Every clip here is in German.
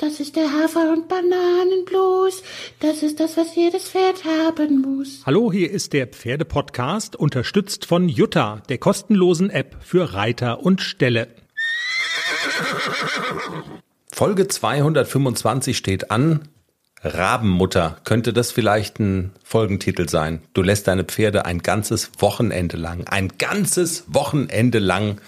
Das ist der Hafer- und Bananenblues. Das ist das, was jedes Pferd haben muss. Hallo, hier ist der Pferdepodcast, unterstützt von Jutta, der kostenlosen App für Reiter und Ställe. Folge 225 steht an. Rabenmutter könnte das vielleicht ein Folgentitel sein. Du lässt deine Pferde ein ganzes Wochenende lang, ein ganzes Wochenende lang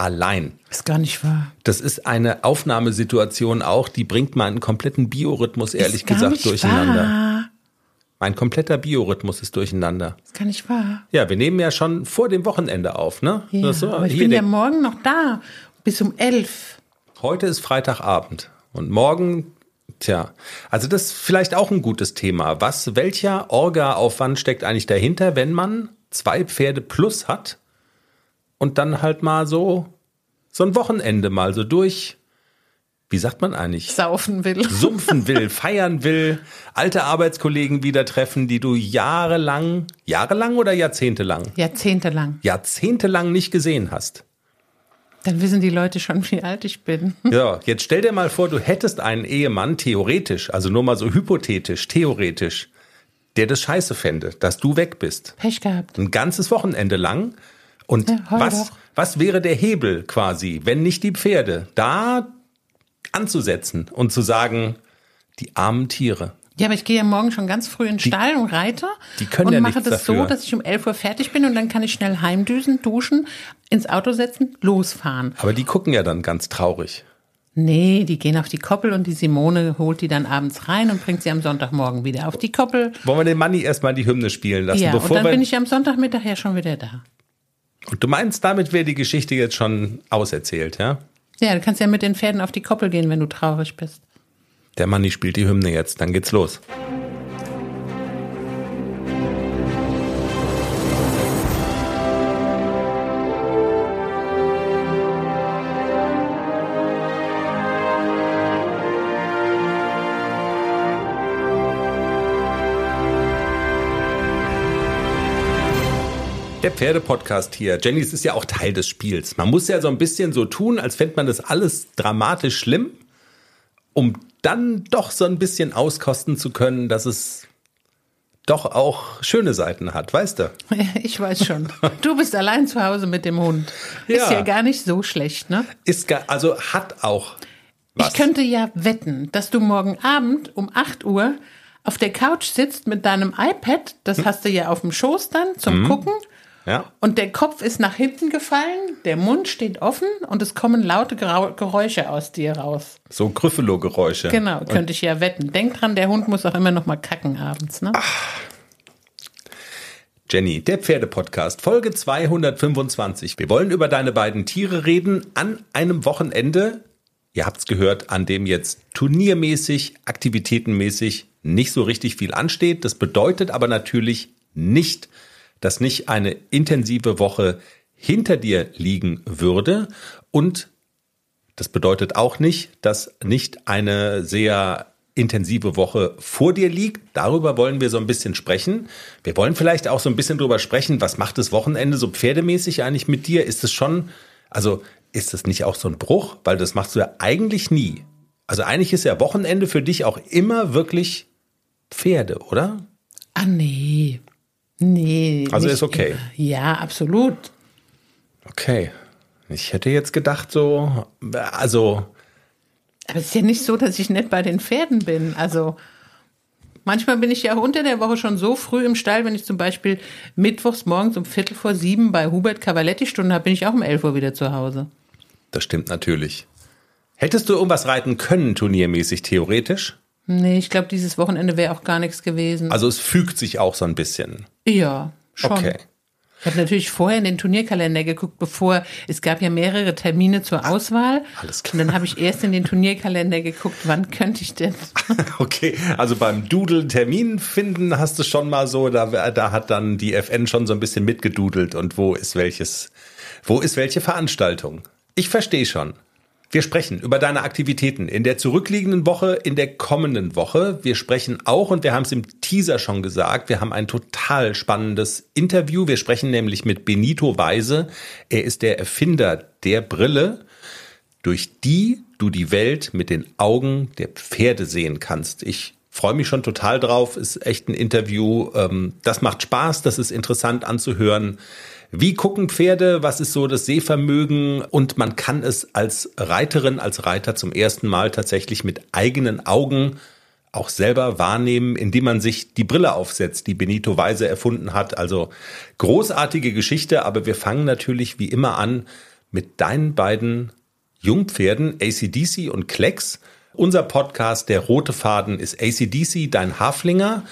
allein. Ist gar nicht wahr. Das ist eine Aufnahmesituation auch, die bringt meinen kompletten Biorhythmus ehrlich ist gar gesagt nicht durcheinander. Wahr. Mein kompletter Biorhythmus ist durcheinander. Ist gar nicht wahr. Ja, wir nehmen ja schon vor dem Wochenende auf, ne? Ja, so, aber ich bin ja morgen noch da. Bis um elf. Heute ist Freitagabend und morgen, tja, also das ist vielleicht auch ein gutes Thema. Was, welcher Orga-Aufwand steckt eigentlich dahinter, wenn man zwei Pferde plus hat und dann halt mal so, so ein Wochenende mal so durch, wie sagt man eigentlich? Saufen will. Sumpfen will, feiern will, alte Arbeitskollegen wieder treffen, die du jahrelang, jahrelang oder jahrzehntelang, Jahrzehntelang. jahrzehntelang nicht gesehen hast. Dann wissen die Leute schon, wie alt ich bin. Ja, jetzt stell dir mal vor, du hättest einen Ehemann, theoretisch, also nur mal so hypothetisch, theoretisch, der das scheiße fände, dass du weg bist. Pech gehabt. Ein ganzes Wochenende lang. Und Ja, was, was wäre der Hebel quasi, wenn nicht die Pferde, da anzusetzen und zu sagen, die armen Tiere. Ja, aber ich gehe ja morgen schon ganz früh in den Stall und reite. die können und ja mache das so, dafür. dass ich um 11 Uhr fertig bin und dann kann ich schnell heimdüsen, duschen, ins Auto setzen, losfahren. Aber die gucken ja dann ganz traurig. Nee, die gehen auf die Koppel und die Simone holt die dann abends rein und bringt sie am Sonntagmorgen wieder auf die Koppel. Wollen wir den Manni erstmal die Hymne spielen lassen, Ja, und dann wir. bin ich am Sonntagmittag ja schon wieder da. Und du meinst, damit wäre die Geschichte jetzt schon auserzählt, ja? Ja, du kannst ja mit den Pferden auf die Koppel gehen, wenn du traurig bist. Der Manni spielt die Hymne jetzt, dann geht's los. Der Pferdepodcast hier. Jenny, es ist ja auch Teil des Spiels. Man muss ja so ein bisschen so tun, als fände man das alles dramatisch schlimm, um dann doch so ein bisschen auskosten zu können, dass es doch auch schöne Seiten hat, weißt du? Ich weiß schon. Du bist allein zu Hause mit dem Hund. Ist Ja. ja gar nicht so schlecht, ne? Ist gar, also hat auch was. Ich könnte ja wetten, dass du morgen Abend um 8 Uhr auf der Couch sitzt mit deinem iPad, das Hm. hast du ja auf dem Schoß dann zum Gucken. Ja. Und der Kopf ist nach hinten gefallen, der Mund steht offen und es kommen laute Grau- Geräusche aus dir raus. So Gryffalo-Geräusche. Genau, könnte ich ja wetten. Denk dran, der Hund muss auch immer noch mal kacken abends, ne? Jenny, der Pferdepodcast, Folge 225. Wir wollen über deine beiden Tiere reden an einem Wochenende. Ihr habt's gehört, an dem jetzt turniermäßig, aktivitätenmäßig nicht so richtig viel ansteht. Das bedeutet aber natürlich nicht, dass nicht eine intensive Woche hinter dir liegen würde. Und das bedeutet auch nicht, dass nicht eine sehr intensive Woche vor dir liegt. Darüber wollen wir so ein bisschen sprechen. Wir wollen vielleicht auch so ein bisschen drüber sprechen, was macht das Wochenende so pferdemäßig eigentlich mit dir? Ist es schon, also ist es nicht auch so ein Bruch? Weil das machst du ja eigentlich nie. Also eigentlich ist ja Wochenende für dich auch immer wirklich Pferde, oder? Ah, nee. Nee. Also nicht ist okay. Ja, absolut. Okay. Ich hätte jetzt gedacht so, also Aber es ist ja nicht so, dass ich nicht bei den Pferden bin. Also manchmal bin ich ja auch unter der Woche schon so früh im Stall, wenn ich zum Beispiel mittwochs morgens um Viertel vor sieben bei Hubert Cavaletti Stunde habe, bin ich auch um elf Uhr wieder zu Hause. das stimmt natürlich. Hättest du irgendwas reiten können, turniermäßig, theoretisch? Nee, ich glaube, dieses Wochenende wäre auch gar nichts gewesen. Also es fügt sich auch so ein bisschen. ja, schon. Okay. Ich habe natürlich vorher in den Turnierkalender geguckt, bevor es gab ja mehrere Termine zur Auswahl. Alles klar. Und dann habe ich erst in den Turnierkalender geguckt, wann könnte ich denn? Okay, also beim Doodle Termin finden hast du schon mal so, da, da hat dann die FN schon so ein bisschen mitgedudelt und wo ist welches, wo ist welche Veranstaltung. Ich verstehe schon. Wir sprechen über deine Aktivitäten in der zurückliegenden Woche, in der kommenden Woche. Wir sprechen auch, und wir haben es im Teaser schon gesagt, wir haben ein total spannendes Interview. Wir sprechen nämlich mit Benito Weise. Er ist der Erfinder der Brille. durch die du die Welt mit den Augen der Pferde sehen kannst. Ich freue mich schon total drauf. Ist echt ein Interview. Ähm, das macht Spaß, das ist interessant anzuhören. Wie gucken Pferde? Was ist so das Sehvermögen? Und man kann es als Reiterin, als Reiter zum ersten Mal tatsächlich mit eigenen Augen auch selber wahrnehmen, indem man sich die Brille aufsetzt, die Benito Weise erfunden hat. Also großartige Geschichte, aber wir fangen natürlich wie immer an mit deinen beiden Jungpferden, ACDC und Klecks. Unser Podcast, der rote Faden, ist ACDC, dein Haflinger.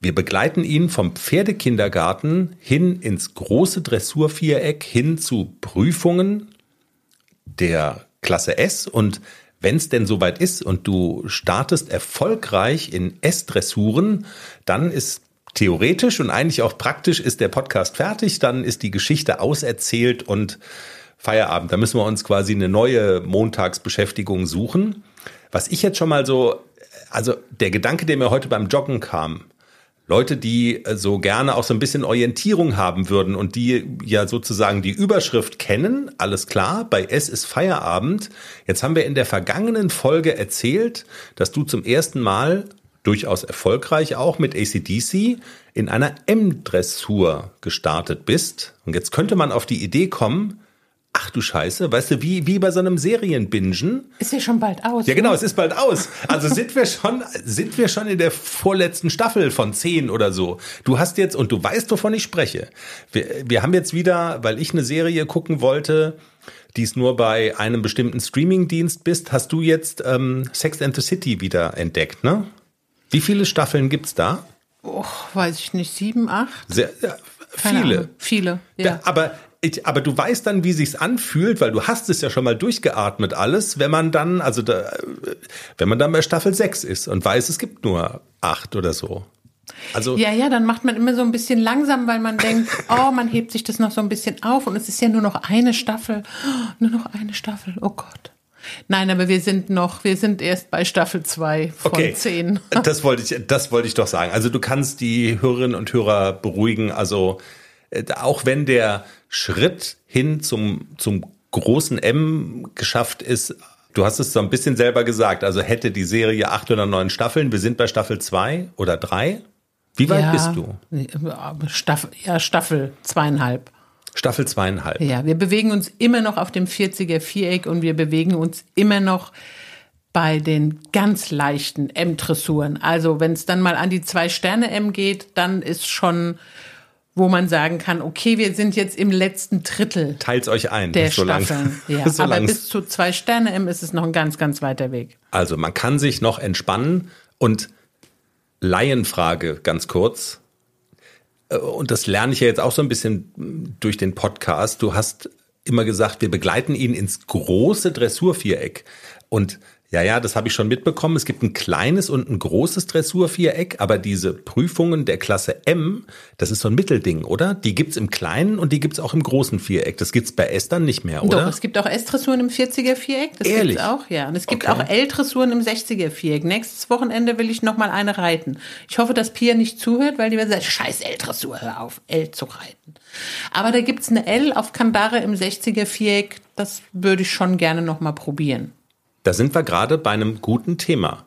Wir begleiten ihn vom Pferdekindergarten hin ins große Dressurviereck, hin zu Prüfungen der Klasse S und wenn es denn soweit ist und du startest erfolgreich in S-Dressuren, dann ist theoretisch und eigentlich auch praktisch ist der Podcast fertig, dann ist die Geschichte auserzählt und Feierabend. Da müssen wir uns quasi eine neue Montagsbeschäftigung suchen. Was ich jetzt schon mal so, also der Gedanke, der mir heute beim Joggen kam, Leute, die äh, so gerne auch so ein bisschen Orientierung haben würden und die ja sozusagen die Überschrift kennen, alles klar, bei S ist Feierabend. Jetzt haben wir in der vergangenen Folge erzählt, dass du zum ersten Mal durchaus erfolgreich auch mit ACDC in einer M-Dressur gestartet bist. Und jetzt könnte man auf die Idee kommen, Ach du Scheiße, weißt du, wie, wie bei so einem Serienbingen. Ist ja schon bald aus. Ja, genau, ne? es ist bald aus. Also sind wir schon, sind wir schon in der vorletzten Staffel von zehn oder so. Du hast jetzt, und du weißt, wovon ich spreche. Wir, wir haben jetzt wieder, weil ich eine Serie gucken wollte, die es nur bei einem bestimmten Streamingdienst bist, hast du jetzt ähm, Sex and the City wieder entdeckt, ne? Wie viele Staffeln gibt's da? Oh, weiß ich nicht, sieben, acht? Sehr, ja, viele. Viele, ja. Da, aber ich, aber du weißt dann, wie sich's anfühlt, weil du hast es ja schon mal durchgeatmet alles, wenn man dann, also da, wenn man dann bei Staffel 6 ist und weiß, es gibt nur acht oder so. Also ja, ja, dann macht man immer so ein bisschen langsam, weil man denkt, oh, man hebt sich das noch so ein bisschen auf und es ist ja nur noch eine Staffel, nur noch eine Staffel, oh Gott. Nein, aber wir sind noch, wir sind erst bei Staffel 2 von okay. 10. Das wollte ich, das wollte ich doch sagen. Also du kannst die Hörerinnen und Hörer beruhigen. Also äh, auch wenn der Schritt hin zum, zum großen M geschafft ist, du hast es so ein bisschen selber gesagt, also hätte die Serie acht oder neun Staffeln, wir sind bei Staffel zwei oder drei. Wie weit ja, bist du? Staffel, ja, Staffel zweieinhalb. Staffel zweieinhalb. Ja, wir bewegen uns immer noch auf dem 40er Viereck und wir bewegen uns immer noch bei den ganz leichten M-Dressuren. Also wenn es dann mal an die zwei Sterne M geht, dann ist schon wo man sagen kann, okay, wir sind jetzt im letzten Drittel. Teilt euch ein. Der so Staffeln. Ja, so aber bis zu zwei Sterne M ist es noch ein ganz, ganz weiter Weg. Also man kann sich noch entspannen und Laienfrage ganz kurz. Äh, und das lerne ich ja jetzt auch so ein bisschen durch den Podcast. Du hast immer gesagt, wir begleiten ihn ins große Dressurviereck. Und ja, ja, das habe ich schon mitbekommen. Es gibt ein kleines und ein großes Dressurviereck, aber diese Prüfungen der Klasse M, das ist so ein Mittelding, oder? Die gibt's im kleinen und die gibt's auch im großen Viereck. Das gibt's bei S dann nicht mehr, oder? Doch, es gibt auch S-Dressuren im 40er Viereck. Das Ehrlich? gibt's auch, ja. Und es gibt okay. auch L-Dressuren im 60er Viereck. Nächstes Wochenende will ich noch mal eine reiten. Ich hoffe, dass Pia nicht zuhört, weil die wird sagen, scheiß L-Dressur, hör auf, L zu reiten. Aber da gibt's eine L auf Kandare im 60er Viereck. Das würde ich schon gerne noch mal probieren. Da sind wir gerade bei einem guten Thema.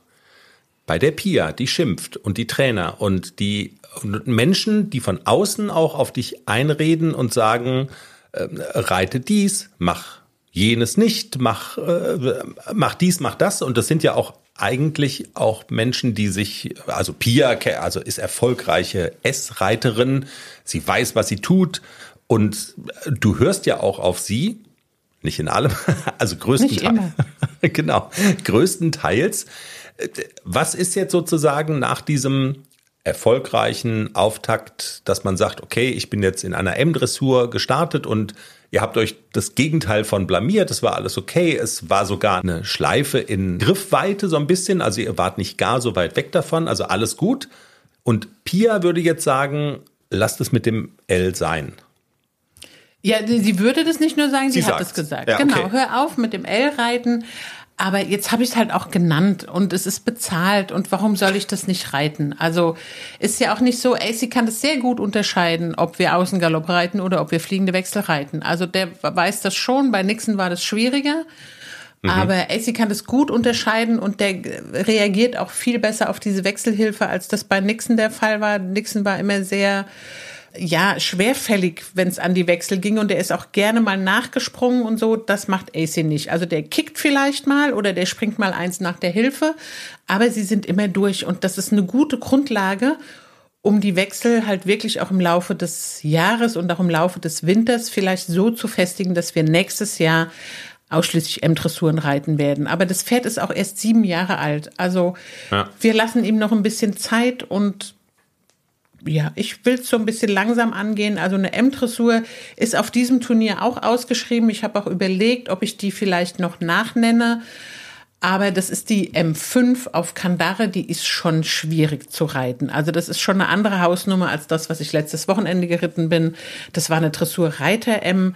Bei der Pia, die schimpft und die Trainer und die Menschen, die von außen auch auf dich einreden und sagen, äh, reite dies, mach jenes nicht, mach, äh, mach dies, mach das. Und das sind ja auch eigentlich auch Menschen, die sich, also Pia, also ist erfolgreiche S-Reiterin, sie weiß, was sie tut und du hörst ja auch auf sie nicht in allem, also größtenteils. genau, größtenteils. Was ist jetzt sozusagen nach diesem erfolgreichen Auftakt, dass man sagt, okay, ich bin jetzt in einer M-Dressur gestartet und ihr habt euch das Gegenteil von blamiert, es war alles okay, es war sogar eine Schleife in Griffweite so ein bisschen, also ihr wart nicht gar so weit weg davon, also alles gut. Und Pia würde jetzt sagen, lasst es mit dem L sein. Ja, sie würde das nicht nur sagen, sie, sie hat es gesagt. Ja, genau, okay. hör auf mit dem L-Reiten. Aber jetzt habe ich es halt auch genannt und es ist bezahlt und warum soll ich das nicht reiten? Also ist ja auch nicht so, sie kann das sehr gut unterscheiden, ob wir Außengalopp reiten oder ob wir fliegende Wechsel reiten. Also der weiß das schon, bei Nixon war das schwieriger. Mhm. Aber AC kann das gut unterscheiden und der reagiert auch viel besser auf diese Wechselhilfe, als das bei Nixon der Fall war. Nixon war immer sehr ja, schwerfällig, wenn es an die Wechsel ging und der ist auch gerne mal nachgesprungen und so. Das macht AC nicht. Also der kickt vielleicht mal oder der springt mal eins nach der Hilfe, aber sie sind immer durch und das ist eine gute Grundlage, um die Wechsel halt wirklich auch im Laufe des Jahres und auch im Laufe des Winters vielleicht so zu festigen, dass wir nächstes Jahr ausschließlich M-Dressuren reiten werden. Aber das Pferd ist auch erst sieben Jahre alt. Also ja. wir lassen ihm noch ein bisschen Zeit und ja, ich will es so ein bisschen langsam angehen. Also eine M-Dressur ist auf diesem Turnier auch ausgeschrieben. Ich habe auch überlegt, ob ich die vielleicht noch nachnenne. Aber das ist die M5 auf Kandare, die ist schon schwierig zu reiten. Also das ist schon eine andere Hausnummer als das, was ich letztes Wochenende geritten bin. Das war eine Dressur Reiter M,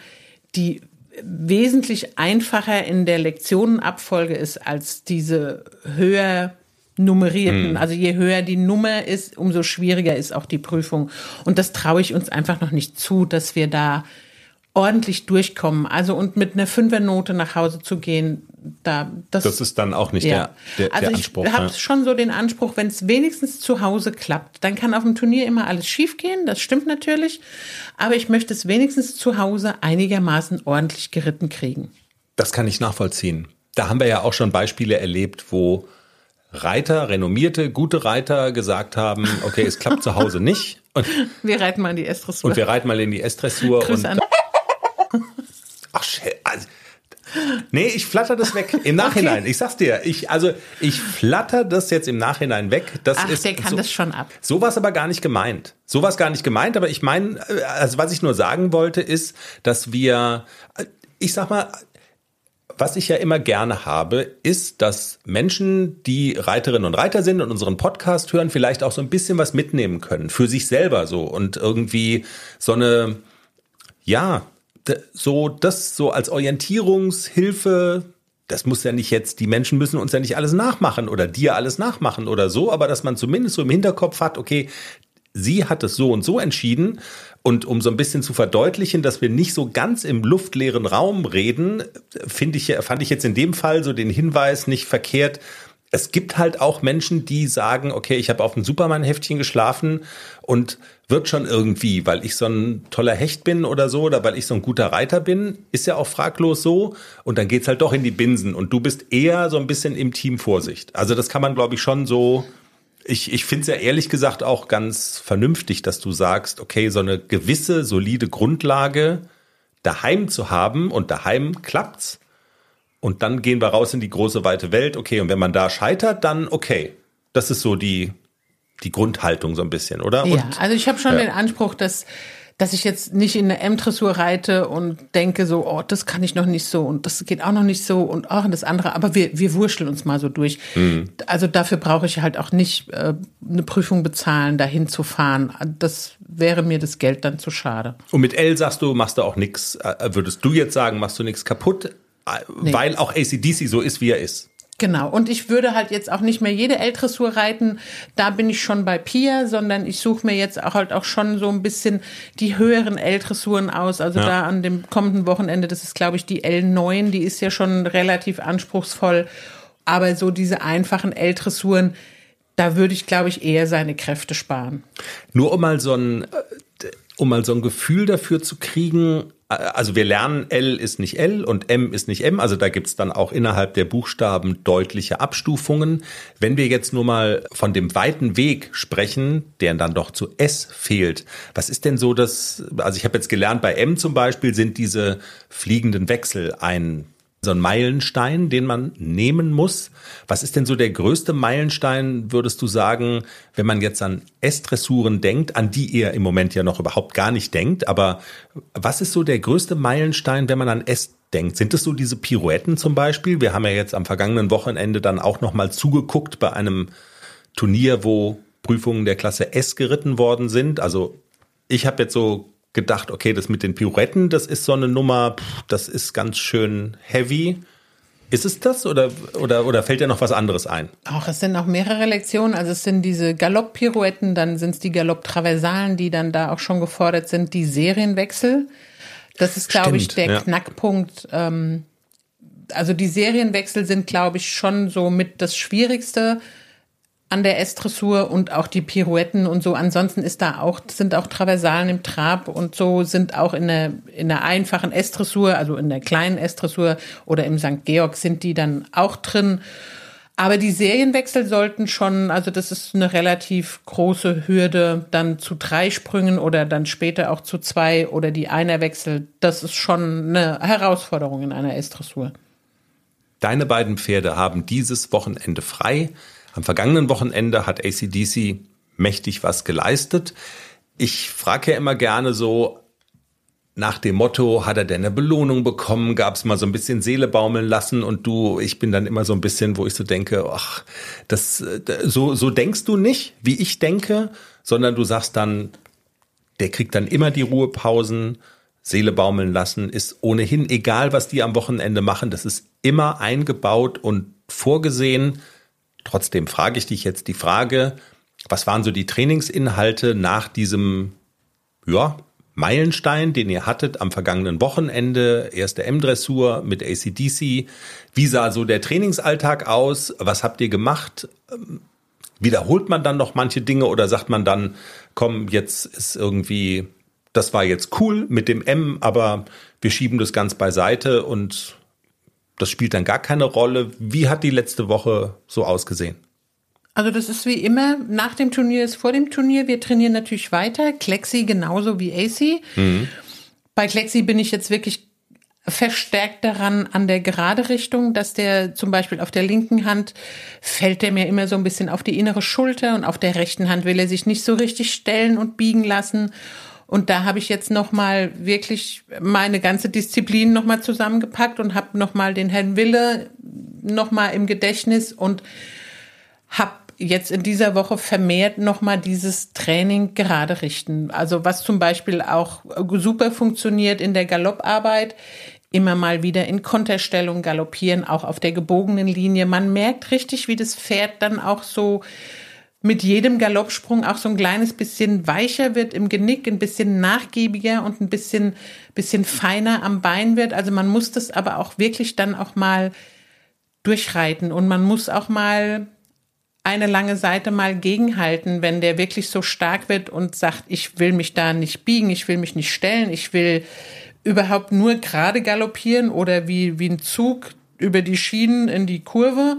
die wesentlich einfacher in der Lektionenabfolge ist als diese höher nummerierten. Mhm. Also je höher die Nummer ist, umso schwieriger ist auch die Prüfung. Und das traue ich uns einfach noch nicht zu, dass wir da ordentlich durchkommen. Also und mit einer Fünfernote nach Hause zu gehen, da das, das ist dann auch nicht ja. der, der, also der Anspruch. Ich habe ja. schon so den Anspruch, wenn es wenigstens zu Hause klappt, dann kann auf dem Turnier immer alles schiefgehen. Das stimmt natürlich, aber ich möchte es wenigstens zu Hause einigermaßen ordentlich geritten kriegen. Das kann ich nachvollziehen. Da haben wir ja auch schon Beispiele erlebt, wo Reiter, renommierte, gute Reiter gesagt haben, okay, es klappt zu Hause nicht. Und wir reiten mal in die S-Dressur. Und wir reiten mal in die S-Dressur. an Ach, also, Nee, ich flatter das weg. Im Nachhinein. Okay. Ich sag's dir. Ich, also, ich flatter das jetzt im Nachhinein weg. Das Ach, ist, der kann so, das schon ab. So war aber gar nicht gemeint. So war gar nicht gemeint, aber ich meine, also was ich nur sagen wollte, ist, dass wir, ich sag mal, was ich ja immer gerne habe, ist, dass Menschen, die Reiterinnen und Reiter sind und unseren Podcast hören, vielleicht auch so ein bisschen was mitnehmen können für sich selber so und irgendwie so eine, ja, so das so als Orientierungshilfe, das muss ja nicht jetzt, die Menschen müssen uns ja nicht alles nachmachen oder dir alles nachmachen oder so, aber dass man zumindest so im Hinterkopf hat, okay, sie hat es so und so entschieden und um so ein bisschen zu verdeutlichen, dass wir nicht so ganz im luftleeren Raum reden, finde ich, fand ich jetzt in dem Fall so den Hinweis nicht verkehrt, es gibt halt auch Menschen, die sagen, okay, ich habe auf dem Superman-Heftchen geschlafen und wird schon irgendwie, weil ich so ein toller Hecht bin oder so, oder weil ich so ein guter Reiter bin, ist ja auch fraglos so. Und dann geht's halt doch in die Binsen. Und du bist eher so ein bisschen im Team Vorsicht. Also das kann man, glaube ich, schon so. Ich, ich finde es ja ehrlich gesagt auch ganz vernünftig, dass du sagst, okay, so eine gewisse, solide Grundlage daheim zu haben und daheim klappt's und dann gehen wir raus in die große weite Welt. Okay, und wenn man da scheitert, dann okay. Das ist so die, die Grundhaltung so ein bisschen, oder? Ja, und, also ich habe schon ja. den Anspruch, dass dass ich jetzt nicht in eine M-Dressur reite und denke so, oh, das kann ich noch nicht so und das geht auch noch nicht so und auch das andere, aber wir, wir wurschteln uns mal so durch. Mhm. Also dafür brauche ich halt auch nicht äh, eine Prüfung bezahlen, dahin zu fahren. Das wäre mir das Geld dann zu schade. Und mit L sagst du, machst du auch nichts, äh, würdest du jetzt sagen, machst du nichts kaputt? nee. weil auch ACDC so ist, wie er ist. Genau. Und ich würde halt jetzt auch nicht mehr jede L-Dressur reiten. Da bin ich schon bei Pia, sondern ich suche mir jetzt auch halt auch schon so ein bisschen die höheren L-Dressuren aus. Also ja. da an dem kommenden Wochenende, das ist glaube ich die L9, die ist ja schon relativ anspruchsvoll. Aber so diese einfachen L-Dressuren, da würde ich glaube ich eher seine Kräfte sparen. Nur um mal so ein, äh, um mal so ein Gefühl dafür zu kriegen, also wir lernen, L ist nicht L und M ist nicht M. Also da gibt's dann auch innerhalb der Buchstaben deutliche Abstufungen. Wenn wir jetzt nur mal von dem weiten Weg sprechen, der dann doch zu S fehlt, was ist denn so das, also ich habe jetzt gelernt, bei M zum Beispiel sind diese fliegenden Wechsel ein so ein Meilenstein, den man nehmen muss. Was ist denn so der größte Meilenstein, würdest du sagen, wenn man jetzt an S-Dressuren denkt, an die ihr im Moment ja noch überhaupt gar nicht denkt, aber was ist so der größte Meilenstein, wenn man an S denkt? Sind es so diese Pirouetten zum Beispiel? Wir haben ja jetzt am vergangenen Wochenende dann auch noch mal zugeguckt bei einem Turnier, wo Prüfungen der Klasse S geritten worden sind. Also ich habe jetzt so gedacht, okay, das mit den Pirouetten, das ist so eine Nummer, das ist ganz schön heavy. Ist es das oder, oder, oder fällt dir noch was anderes ein? Auch es sind noch mehrere Lektionen. Also es sind diese Galopp-Pirouetten, dann sind es die Galopp-Traversalen, die dann da auch schon gefordert sind, die Serienwechsel. Das ist, glaube ich, der ja. Knackpunkt, ähm, also die Serienwechsel sind, glaube ich, schon so mit das Schwierigste an der S-Dressur und auch die Pirouetten und so. Ansonsten ist da auch, sind auch Traversalen im Trab und so sind auch in der, in der einfachen S-Dressur, also in der kleinen S-Dressur oder im St. Georg sind die dann auch drin. Aber die Serienwechsel sollten schon, also das ist eine relativ große Hürde, dann zu drei Sprüngen oder dann später auch zu zwei oder die Einerwechsel. Das ist schon eine Herausforderung in einer S-Dressur. Deine beiden Pferde haben dieses Wochenende frei. Am vergangenen Wochenende hat ACDC mächtig was geleistet. Ich frage ja immer gerne so, nach dem Motto, hat er denn eine Belohnung bekommen? Gab es mal so ein bisschen Seele baumeln lassen und du, ich bin dann immer so ein bisschen, wo ich so denke, ach, das, so, so denkst du nicht, wie ich denke, sondern du sagst dann, der kriegt dann immer die Ruhepausen, Seele baumeln lassen, ist ohnehin egal, was die am Wochenende machen, das ist immer eingebaut und vorgesehen. Trotzdem frage ich dich jetzt die Frage, was waren so die Trainingsinhalte nach diesem, ja, Meilenstein, den ihr hattet am vergangenen Wochenende, erste M-Dressur mit ACDC. Wie sah so der Trainingsalltag aus? Was habt ihr gemacht? Wiederholt man dann noch manche Dinge oder sagt man dann, komm, jetzt ist irgendwie, das war jetzt cool mit dem M, aber wir schieben das ganz beiseite und das spielt dann gar keine Rolle. Wie hat die letzte Woche so ausgesehen? Also das ist wie immer, nach dem Turnier ist vor dem Turnier. Wir trainieren natürlich weiter. Klexi genauso wie AC. Mhm. Bei Klexi bin ich jetzt wirklich verstärkt daran an der gerade Richtung, dass der zum Beispiel auf der linken Hand fällt der mir immer so ein bisschen auf die innere Schulter und auf der rechten Hand will er sich nicht so richtig stellen und biegen lassen. Und da habe ich jetzt noch mal wirklich meine ganze Disziplin noch mal zusammengepackt und habe noch mal den Herrn Wille noch mal im Gedächtnis und habe jetzt in dieser Woche vermehrt nochmal dieses Training gerade richten. Also was zum Beispiel auch super funktioniert in der Galopparbeit, immer mal wieder in Konterstellung galoppieren, auch auf der gebogenen Linie. Man merkt richtig, wie das Pferd dann auch so mit jedem Galoppsprung auch so ein kleines bisschen weicher wird im Genick, ein bisschen nachgiebiger und ein bisschen, bisschen feiner am Bein wird. Also man muss das aber auch wirklich dann auch mal durchreiten und man muss auch mal eine lange Seite mal gegenhalten, wenn der wirklich so stark wird und sagt, ich will mich da nicht biegen, ich will mich nicht stellen, ich will überhaupt nur gerade galoppieren oder wie, wie ein Zug über die Schienen in die Kurve.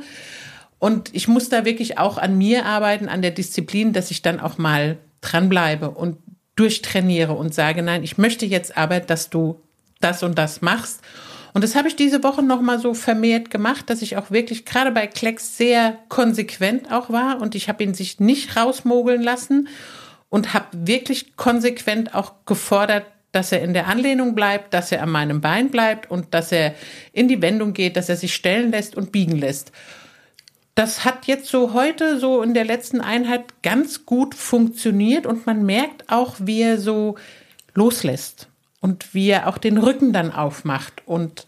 Und ich muss da wirklich auch an mir arbeiten, an der Disziplin, dass ich dann auch mal dranbleibe und durchtrainiere und sage, nein, ich möchte jetzt aber, dass du das und das machst. Und das habe ich diese Woche nochmal so vermehrt gemacht, dass ich auch wirklich gerade bei Klecks sehr konsequent auch war und ich habe ihn sich nicht rausmogeln lassen und habe wirklich konsequent auch gefordert, dass er in der Anlehnung bleibt, dass er an meinem Bein bleibt und dass er in die Wendung geht, dass er sich stellen lässt und biegen lässt. Das hat jetzt so heute, so in der letzten Einheit ganz gut funktioniert und man merkt auch, wie er so loslässt und wie er auch den Rücken dann aufmacht und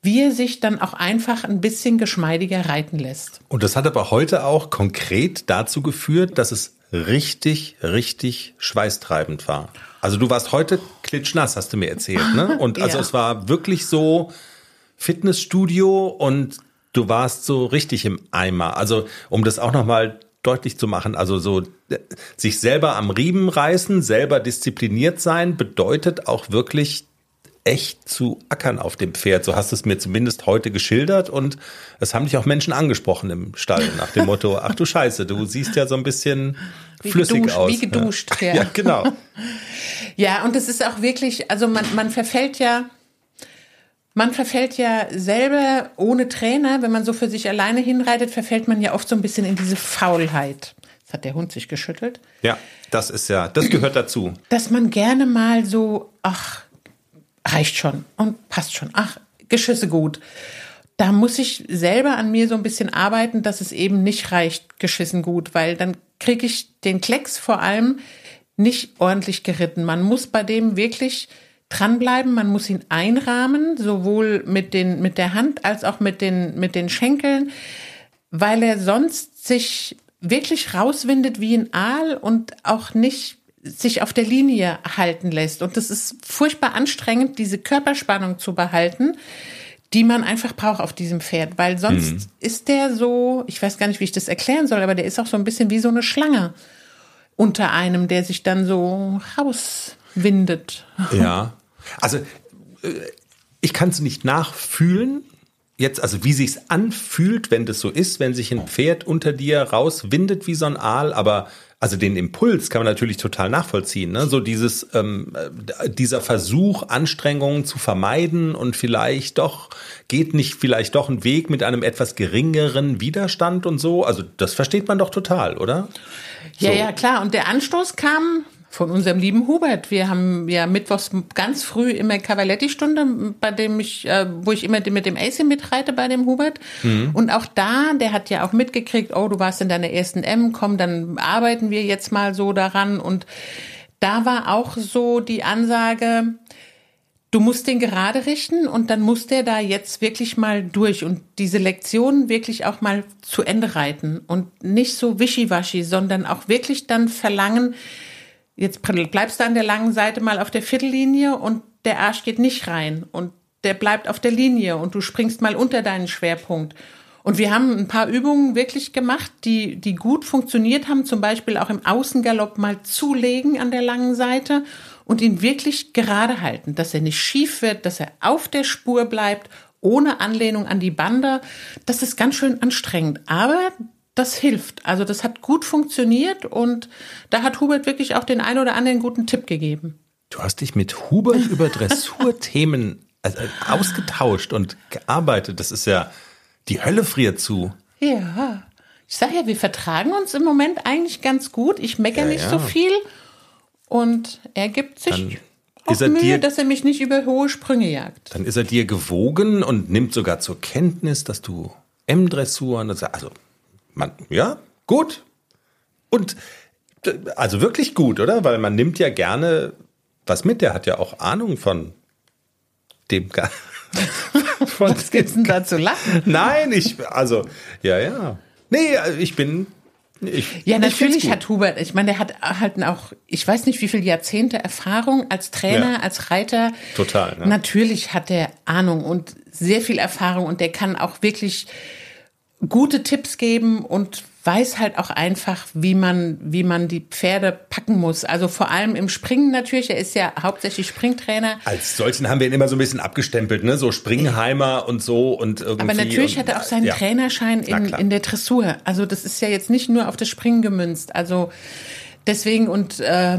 wie er sich dann auch einfach ein bisschen geschmeidiger reiten lässt. Und das hat aber heute auch konkret dazu geführt, dass es richtig, richtig schweißtreibend war. Also du warst heute klitschnass, hast du mir erzählt, ne? Und also ja. es war wirklich so Fitnessstudio und du warst so richtig im Eimer. Also um das auch nochmal deutlich zu machen. Also so äh, sich selber am Riemen reißen, selber diszipliniert sein, bedeutet auch wirklich echt zu ackern auf dem Pferd. So hast du es mir zumindest heute geschildert und es haben dich auch Menschen angesprochen im Stall nach dem Motto, ach du Scheiße, du siehst ja so ein bisschen wie flüssig geduscht, aus. Wie geduscht, ja. ja. ja genau. ja, und es ist auch wirklich, also man, man verfällt ja, man verfällt ja selber ohne Trainer, wenn man so für sich alleine hinreitet, verfällt man ja oft so ein bisschen in diese Faulheit. Jetzt hat der Hund sich geschüttelt. Ja, das ist ja, das gehört dazu. Dass man gerne mal so, ach, reicht schon und passt schon. Ach, Geschüsse gut. Da muss ich selber an mir so ein bisschen arbeiten, dass es eben nicht reicht, geschissen gut, weil dann kriege ich den Klecks vor allem nicht ordentlich geritten. Man muss bei dem wirklich dranbleiben, man muss ihn einrahmen, sowohl mit, den, mit der Hand als auch mit den, mit den Schenkeln, weil er sonst sich wirklich rauswindet wie ein Aal und auch nicht sich auf der Linie halten lässt. Und das ist furchtbar anstrengend, diese Körperspannung zu behalten, die man einfach braucht auf diesem Pferd, weil sonst mhm. ist der so, ich weiß gar nicht, wie ich das erklären soll, aber der ist auch so ein bisschen wie so eine Schlange unter einem, der sich dann so rauswindet. Ja, also äh, ich kann es nicht nachfühlen, jetzt, also wie sich's anfühlt, wenn das so ist, wenn sich ein Pferd unter dir rauswindet wie so ein Aal, aber also den Impuls kann man natürlich total nachvollziehen. Ne? So dieses, ähm, äh, dieser Versuch, Anstrengungen zu vermeiden und vielleicht doch, geht nicht vielleicht doch ein Weg mit einem etwas geringeren Widerstand und so. Also das versteht man doch total, oder? Ja, so. ja, klar. Und der Anstoß kam von unserem lieben Hubert. Wir haben ja mittwochs ganz früh immer Cavaletti-Stunde, bei dem ich, äh, wo ich immer mit dem AC mitreite bei dem Hubert. Mhm. Und auch da, der hat ja auch mitgekriegt, oh, du warst in deiner ersten M, komm, dann arbeiten wir jetzt mal so daran. Und da war auch so die Ansage, du musst den gerade richten und dann muss der da jetzt wirklich mal durch und diese Lektion wirklich auch mal zu Ende reiten und nicht so wischiwaschi, sondern auch wirklich dann verlangen, Jetzt bleibst du an der langen Seite mal auf der Viertellinie und der Arsch geht nicht rein und der bleibt auf der Linie und du springst mal unter deinen Schwerpunkt. Und wir haben ein paar Übungen wirklich gemacht, die, die gut funktioniert haben, zum Beispiel auch im Außengalopp mal zulegen an der langen Seite und ihn wirklich gerade halten, dass er nicht schief wird, dass er auf der Spur bleibt, ohne Anlehnung an die Bande. Das ist ganz schön anstrengend. Aber das hilft. Also das hat gut funktioniert und da hat Hubert wirklich auch den ein oder anderen guten Tipp gegeben. Du hast dich mit Hubert über Dressurthemen also, ausgetauscht und gearbeitet. Das ist ja die Hölle friert zu. Ja. Ich sage ja, wir vertragen uns im Moment eigentlich ganz gut. Ich meckere ja, nicht ja. so viel und er gibt sich Dann auch Mühe, dir, dass er mich nicht über hohe Sprünge jagt. Dann ist er dir gewogen und nimmt sogar zur Kenntnis, dass du M-Dressur, also man, ja, gut. Und also wirklich gut, oder? Weil man nimmt ja gerne was mit. Der hat ja auch Ahnung von dem. von was gibt's denn da zu lachen? Nein, ich, also, ja, ja. Nee, ich bin. Ich, ja, natürlich hat Hubert, ich meine, der hat halt auch, ich weiß nicht, wie viele Jahrzehnte Erfahrung als Trainer, ja. als Reiter. Total. Ne? Natürlich hat er Ahnung und sehr viel Erfahrung und der kann auch wirklich gute Tipps geben und weiß halt auch einfach, wie man, wie man die Pferde packen muss. Also vor allem im Springen natürlich. Er ist ja hauptsächlich Springtrainer. Als solchen haben wir ihn immer so ein bisschen abgestempelt, ne? So Springheimer und so und irgendwie. Aber natürlich hat er auch seinen ja. Trainerschein in, in der Dressur. Also das ist ja jetzt nicht nur auf das Springen gemünzt. Also deswegen und äh,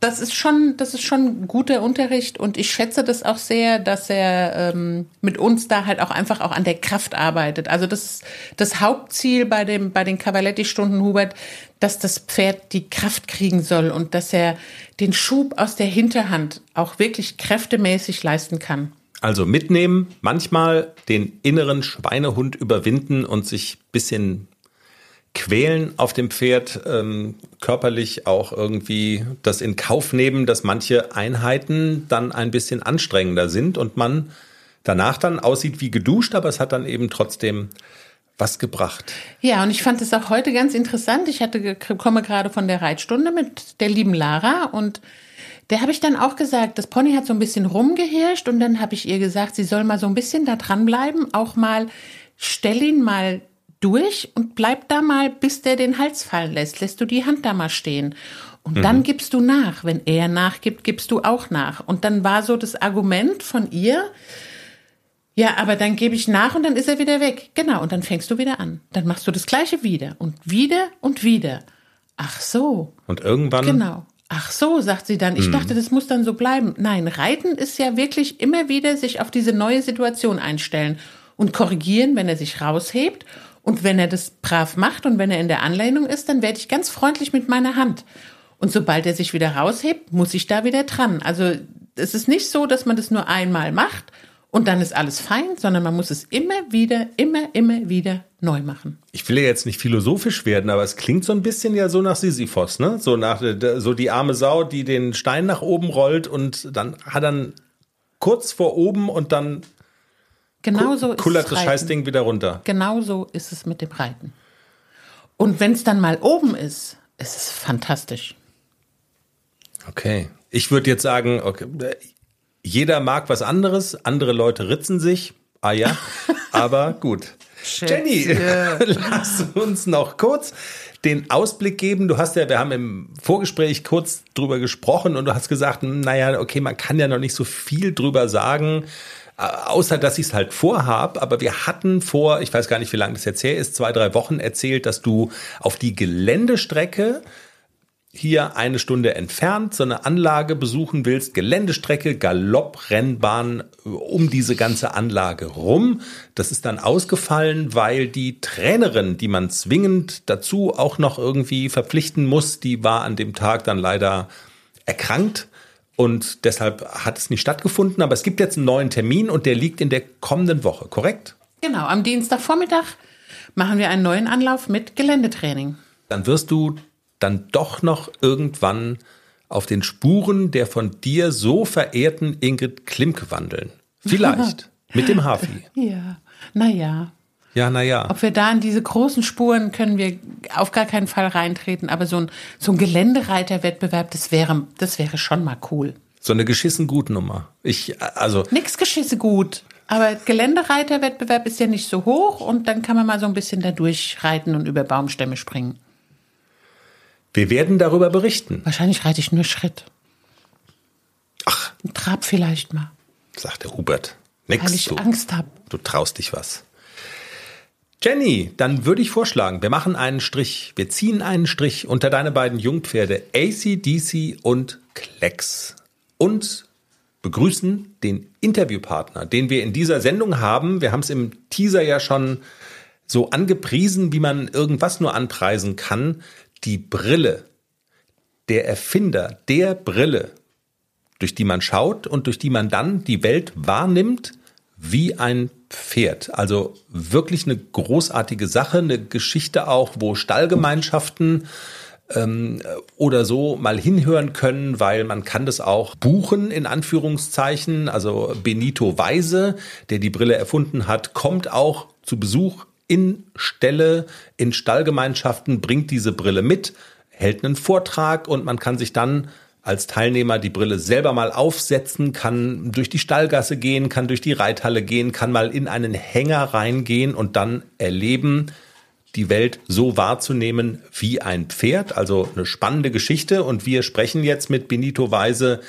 das ist schon, das ist schon guter Unterricht und ich schätze das auch sehr, dass er ähm, mit uns da halt auch einfach auch an der Kraft arbeitet. Also das das Hauptziel bei dem bei den Cavaletti-Stunden Hubert, dass das Pferd die Kraft kriegen soll und dass er den Schub aus der Hinterhand auch wirklich kräftemäßig leisten kann. Also mitnehmen, manchmal den inneren Schweinehund überwinden und sich bisschen quälen auf dem Pferd, ähm, körperlich auch irgendwie das in Kauf nehmen, dass manche Einheiten dann ein bisschen anstrengender sind und man danach dann aussieht wie geduscht, aber es hat dann eben trotzdem was gebracht. Ja, und ich fand es auch heute ganz interessant. Ich hatte komme gerade von der Reitstunde mit der lieben Lara und der habe ich dann auch gesagt, das Pony hat so ein bisschen rumgehirscht und dann habe ich ihr gesagt, sie soll mal so ein bisschen da dranbleiben, auch mal stell ihn mal durch und bleib da mal, bis der den Hals fallen lässt. Lässt du die Hand da mal stehen. Und mhm. dann gibst du nach. Wenn er nachgibt, gibst du auch nach. Und dann war so das Argument von ihr, ja, aber dann gebe ich nach und dann ist er wieder weg. Genau, und dann fängst du wieder an. Dann machst du das gleiche wieder und wieder und wieder. Ach so. Und irgendwann. Genau. Ach so, sagt sie dann. Ich mhm. dachte, das muss dann so bleiben. Nein, Reiten ist ja wirklich immer wieder sich auf diese neue Situation einstellen und korrigieren, wenn er sich raushebt und wenn er das brav macht und wenn er in der Anlehnung ist, dann werde ich ganz freundlich mit meiner Hand. Und sobald er sich wieder raushebt, muss ich da wieder dran. Also es ist nicht so, dass man das nur einmal macht und dann ist alles fein, sondern man muss es immer wieder, immer, immer wieder neu machen. Ich will ja jetzt nicht philosophisch werden, aber es klingt so ein bisschen ja so nach Sisyphos, ne? So nach so die arme Sau, die den Stein nach oben rollt und dann hat dann kurz vor oben und dann Genauso ist kullert das Scheißding wieder runter. Genauso ist es mit dem Reiten. Und wenn es dann mal oben ist, ist es fantastisch. Okay. Ich würde jetzt sagen, okay, jeder mag was anderes, andere Leute ritzen sich. Ah ja, aber gut. Jenny, lass uns noch kurz den Ausblick geben. Du hast ja, wir haben im Vorgespräch kurz drüber gesprochen und du hast gesagt, naja, okay, man kann ja noch nicht so viel drüber sagen, außer dass ich es halt vorhab. Aber wir hatten vor, ich weiß gar nicht, wie lange das jetzt her ist, zwei, drei Wochen erzählt, dass du auf die Geländestrecke hier eine Stunde entfernt so eine Anlage besuchen willst, Geländestrecke, Galopprennbahn äh, um diese ganze Anlage rum. Das ist dann ausgefallen, weil die Trainerin, die man zwingend dazu auch noch irgendwie verpflichten muss, die war an dem Tag dann leider erkrankt. Und deshalb hat es nicht stattgefunden. Aber es gibt jetzt einen neuen Termin und der liegt in der kommenden Woche, korrekt? Genau, am Dienstagvormittag machen wir einen neuen Anlauf mit Geländetraining. Dann wirst du dann doch noch irgendwann auf den Spuren der von dir so verehrten Ingrid Klimke wandeln. Vielleicht. mit dem Hafi. Ja, naja. Ja, naja. Ob wir da in diese großen Spuren können wir auf gar keinen Fall reintreten, aber so ein, so ein Geländereiterwettbewerb, das wäre, das wäre schon mal cool. So eine geschissen gut Nummer. Ich, also. Nix geschissen gut. Aber Geländereiterwettbewerb ist ja nicht so hoch und dann kann man mal so ein bisschen da durchreiten und über Baumstämme springen. Wir werden darüber berichten. Wahrscheinlich reite ich nur Schritt. Ach. Ein Trab vielleicht mal. Sagt der Hubert. Nix. Weil ich du, Angst habe. Du traust dich was. Jenny, dann würde ich vorschlagen, wir machen einen Strich. Wir ziehen einen Strich unter deine beiden Jungpferde ACDC und Klecks. Und begrüßen den Interviewpartner, den wir in dieser Sendung haben. Wir haben es im Teaser ja schon so angepriesen, wie man irgendwas nur anpreisen kann die Brille, der Erfinder der Brille, durch die man schaut und durch die man dann die Welt wahrnimmt, wie ein Pferd. Also wirklich eine großartige Sache, eine Geschichte auch, wo Stallgemeinschaften ähm, oder so mal hinhören können, weil man kann das auch buchen in Anführungszeichen. Also Benito Weise, der die Brille erfunden hat, kommt auch zu Besuch in Ställe, in Stallgemeinschaften, bringt diese Brille mit, hält einen Vortrag und man kann sich dann als Teilnehmer die Brille selber mal aufsetzen, kann durch die Stallgasse gehen, kann durch die Reithalle gehen, kann mal in einen Hänger reingehen und dann erleben, die Welt so wahrzunehmen wie ein Pferd. Also eine spannende Geschichte. Und wir sprechen jetzt mit Benito Weise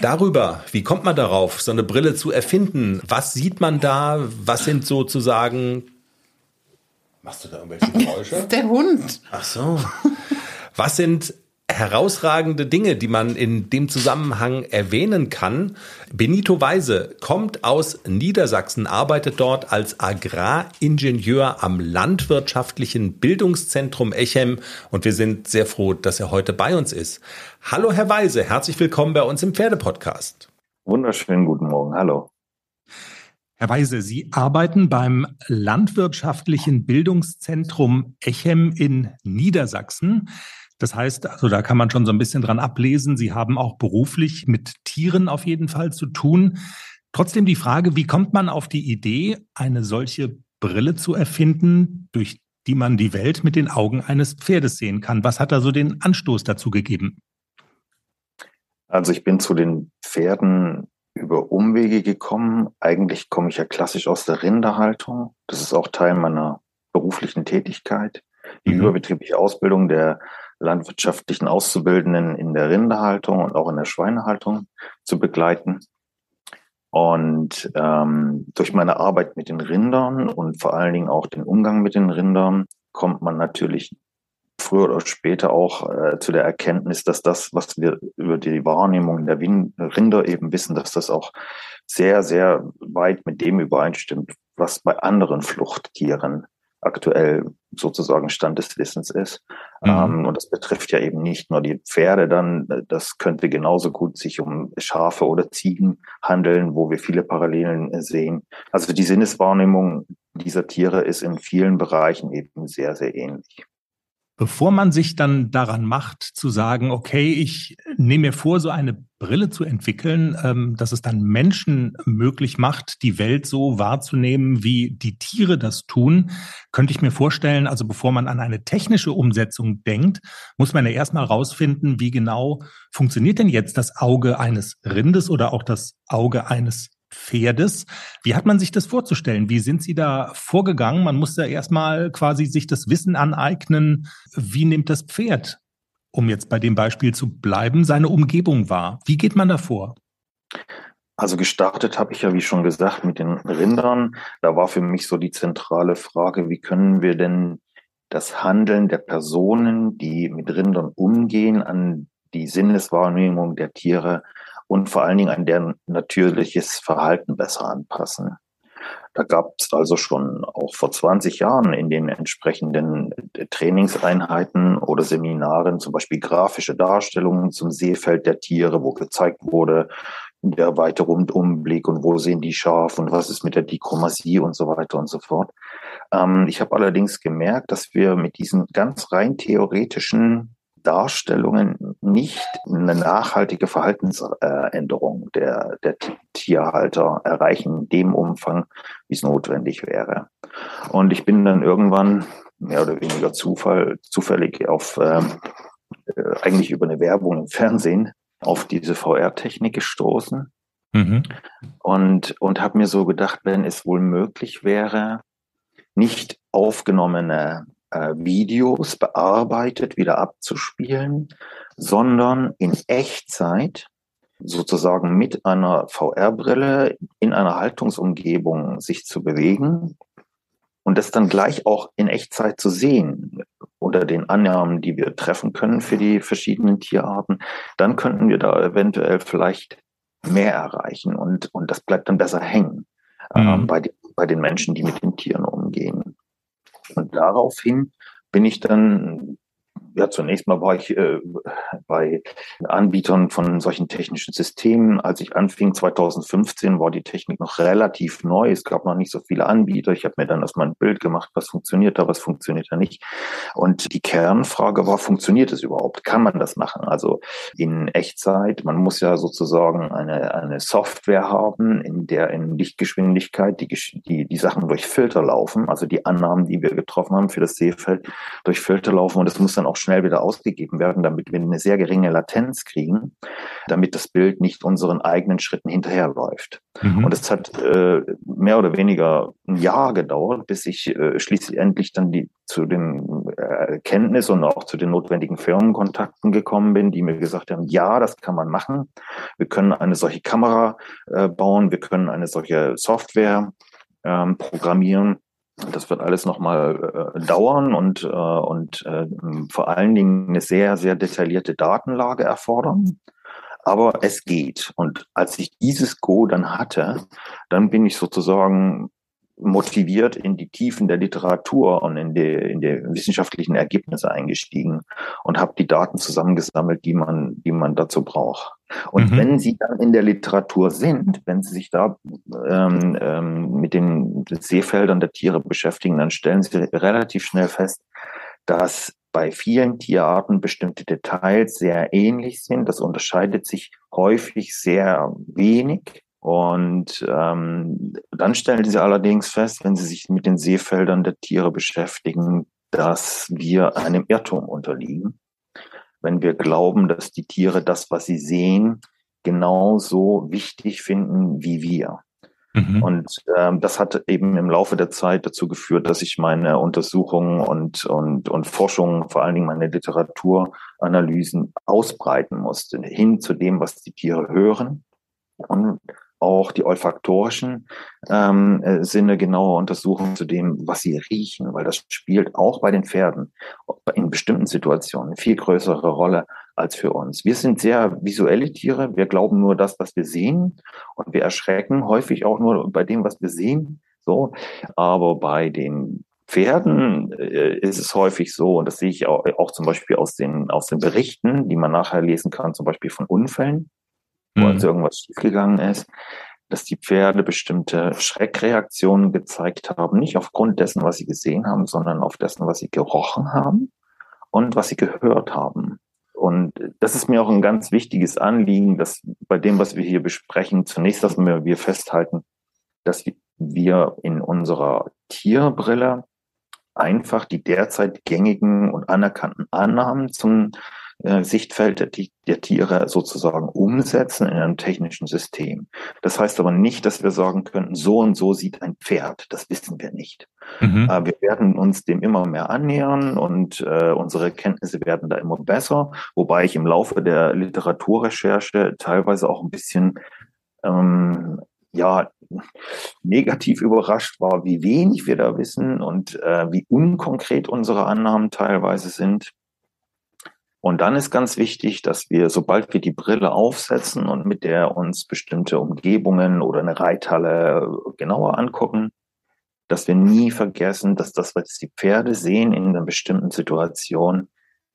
darüber. Wie kommt man darauf, so eine Brille zu erfinden? Was sieht man da? Was sind sozusagen Machst du da irgendwelche Geräusche? Das ist der Hund. Ach so. Was sind herausragende Dinge, die man in dem Zusammenhang erwähnen kann. Benito Weise kommt aus Niedersachsen, arbeitet dort als Agraringenieur am Landwirtschaftlichen Bildungszentrum Echem und wir sind sehr froh, dass er heute bei uns ist. Hallo Herr Weise, herzlich willkommen bei uns im Pferdepodcast. Wunderschönen guten Morgen, hallo. Herr Weise, Sie arbeiten beim Landwirtschaftlichen Bildungszentrum Echem in Niedersachsen. Das heißt, also da kann man schon so ein bisschen dran ablesen. Sie haben auch beruflich mit Tieren auf jeden Fall zu tun. Trotzdem die Frage, wie kommt man auf die Idee, eine solche Brille zu erfinden, durch die man die Welt mit den Augen eines Pferdes sehen kann? Was hat da so den Anstoß dazu gegeben? Also ich bin zu den Pferden über Umwege gekommen. Eigentlich komme ich ja klassisch aus der Rinderhaltung. Das ist auch Teil meiner beruflichen Tätigkeit. Die mhm. überbetriebliche Ausbildung der landwirtschaftlichen Auszubildenden in der Rinderhaltung und auch in der Schweinehaltung zu begleiten. Und ähm, durch meine Arbeit mit den Rindern und vor allen Dingen auch den Umgang mit den Rindern kommt man natürlich früher oder später auch äh, zu der Erkenntnis, dass das, was wir über die Wahrnehmung der Rinder eben wissen, dass das auch sehr, sehr weit mit dem übereinstimmt, was bei anderen Fluchttieren aktuell sozusagen Stand des Wissens ist. Mhm. Ähm, und das betrifft ja eben nicht nur die Pferde dann, das könnte genauso gut sich um Schafe oder Ziegen handeln, wo wir viele Parallelen sehen. Also die Sinneswahrnehmung dieser Tiere ist in vielen Bereichen eben sehr, sehr ähnlich. Bevor man sich dann daran macht, zu sagen, okay, ich nehme mir vor, so eine Brille zu entwickeln, ähm, dass es dann Menschen möglich macht, die Welt so wahrzunehmen, wie die Tiere das tun, könnte ich mir vorstellen, also bevor man an eine technische Umsetzung denkt, muss man ja erstmal rausfinden, wie genau funktioniert denn jetzt das Auge eines Rindes oder auch das Auge eines Pferdes. Wie hat man sich das vorzustellen? Wie sind Sie da vorgegangen? Man muss ja erstmal quasi sich das Wissen aneignen. Wie nimmt das Pferd, um jetzt bei dem Beispiel zu bleiben, seine Umgebung wahr? Wie geht man da vor? Also gestartet habe ich ja, wie schon gesagt, mit den Rindern. Da war für mich so die zentrale Frage, wie können wir denn das Handeln der Personen, die mit Rindern umgehen, an die Sinneswahrnehmung der Tiere und vor allen Dingen an deren natürliches Verhalten besser anpassen. Da gab es also schon auch vor 20 Jahren in den entsprechenden Trainingseinheiten oder Seminaren zum Beispiel grafische Darstellungen zum Seefeld der Tiere, wo gezeigt wurde, der weite Rundumblick und wo sehen die scharf und was ist mit der Dichromasie und so weiter und so fort. Ähm, ich habe allerdings gemerkt, dass wir mit diesen ganz rein theoretischen Darstellungen nicht eine nachhaltige Verhaltensänderung der, der Tierhalter erreichen, in dem Umfang, wie es notwendig wäre. Und ich bin dann irgendwann mehr oder weniger Zufall, zufällig auf äh, eigentlich über eine Werbung im Fernsehen auf diese VR-Technik gestoßen mhm. und, und habe mir so gedacht, wenn es wohl möglich wäre, nicht aufgenommene äh, Videos bearbeitet wieder abzuspielen, sondern in Echtzeit sozusagen mit einer VR-Brille in einer Haltungsumgebung sich zu bewegen und das dann gleich auch in Echtzeit zu sehen unter den Annahmen, die wir treffen können für die verschiedenen Tierarten, dann könnten wir da eventuell vielleicht mehr erreichen und, und das bleibt dann besser hängen mhm. ähm, bei, die, bei den Menschen, die mit den Tieren umgehen. Und daraufhin bin ich dann ja, zunächst mal war ich äh, bei Anbietern von solchen technischen Systemen. Als ich anfing 2015, war die Technik noch relativ neu. Es gab noch nicht so viele Anbieter. Ich habe mir dann erstmal ein Bild gemacht, was funktioniert da, was funktioniert da nicht. Und die Kernfrage war, funktioniert es überhaupt? Kann man das machen? Also in Echtzeit. Man muss ja sozusagen eine, eine Software haben, in der in Lichtgeschwindigkeit die, die, die Sachen durch Filter laufen, also die Annahmen, die wir getroffen haben für das Seefeld, durch Filter laufen. Und das muss dann auch schnell wieder ausgegeben werden, damit wir eine sehr geringe Latenz kriegen, damit das Bild nicht unseren eigenen Schritten hinterherläuft. Mhm. Und es hat äh, mehr oder weniger ein Jahr gedauert, bis ich äh, schließlich endlich dann die zu den äh, Kenntnis und auch zu den notwendigen Firmenkontakten gekommen bin, die mir gesagt haben, ja, das kann man machen. Wir können eine solche Kamera äh, bauen, wir können eine solche Software ähm, programmieren das wird alles nochmal äh, dauern und, äh, und äh, vor allen Dingen eine sehr, sehr detaillierte Datenlage erfordern. Aber es geht. Und als ich dieses Go dann hatte, dann bin ich sozusagen motiviert in die Tiefen der Literatur und in die, in die wissenschaftlichen Ergebnisse eingestiegen und habe die Daten zusammengesammelt, die man, die man dazu braucht. Und mhm. wenn Sie dann in der Literatur sind, wenn Sie sich da ähm, ähm, mit den Seefeldern der Tiere beschäftigen, dann stellen Sie relativ schnell fest, dass bei vielen Tierarten bestimmte Details sehr ähnlich sind. Das unterscheidet sich häufig sehr wenig. Und ähm, dann stellen Sie allerdings fest, wenn Sie sich mit den Seefeldern der Tiere beschäftigen, dass wir einem Irrtum unterliegen wenn wir glauben, dass die Tiere das, was sie sehen, genauso wichtig finden wie wir. Mhm. Und ähm, das hat eben im Laufe der Zeit dazu geführt, dass ich meine Untersuchungen und, und, und Forschungen, vor allen Dingen meine Literaturanalysen ausbreiten musste, hin zu dem, was die Tiere hören und auch die olfaktorischen ähm, äh, Sinne genauer untersuchen zu dem, was sie riechen, weil das spielt auch bei den Pferden in bestimmten Situationen eine viel größere Rolle als für uns. Wir sind sehr visuelle Tiere. Wir glauben nur das, was wir sehen und wir erschrecken häufig auch nur bei dem, was wir sehen. So, aber bei den Pferden äh, ist es häufig so, und das sehe ich auch, auch zum Beispiel aus den, aus den Berichten, die man nachher lesen kann, zum Beispiel von Unfällen, wo mhm. also irgendwas schiefgegangen ist, dass die Pferde bestimmte Schreckreaktionen gezeigt haben, nicht aufgrund dessen, was sie gesehen haben, sondern auf dessen, was sie gerochen haben und was sie gehört haben. Und das ist mir auch ein ganz wichtiges Anliegen, dass bei dem, was wir hier besprechen, zunächst erstmal wir festhalten, dass wir in unserer Tierbrille einfach die derzeit gängigen und anerkannten Annahmen zum äh, Sichtfeld der, der, Tiere sozusagen umsetzen in einem technischen System. Das heißt aber nicht, dass wir sagen könnten, so und so sieht ein Pferd. Das wissen wir nicht. Mhm. Äh, wir werden uns dem immer mehr annähern und äh, unsere Kenntnisse werden da immer besser, wobei ich im Laufe der Literaturrecherche teilweise auch ein bisschen ähm, ja negativ überrascht war, wie wenig wir da wissen und äh, wie unkonkret unsere Annahmen teilweise sind. Und dann ist ganz wichtig, dass wir, sobald wir die Brille aufsetzen und mit der uns bestimmte Umgebungen oder eine Reithalle genauer angucken, dass wir nie vergessen, dass das, was die Pferde sehen in einer bestimmten Situation,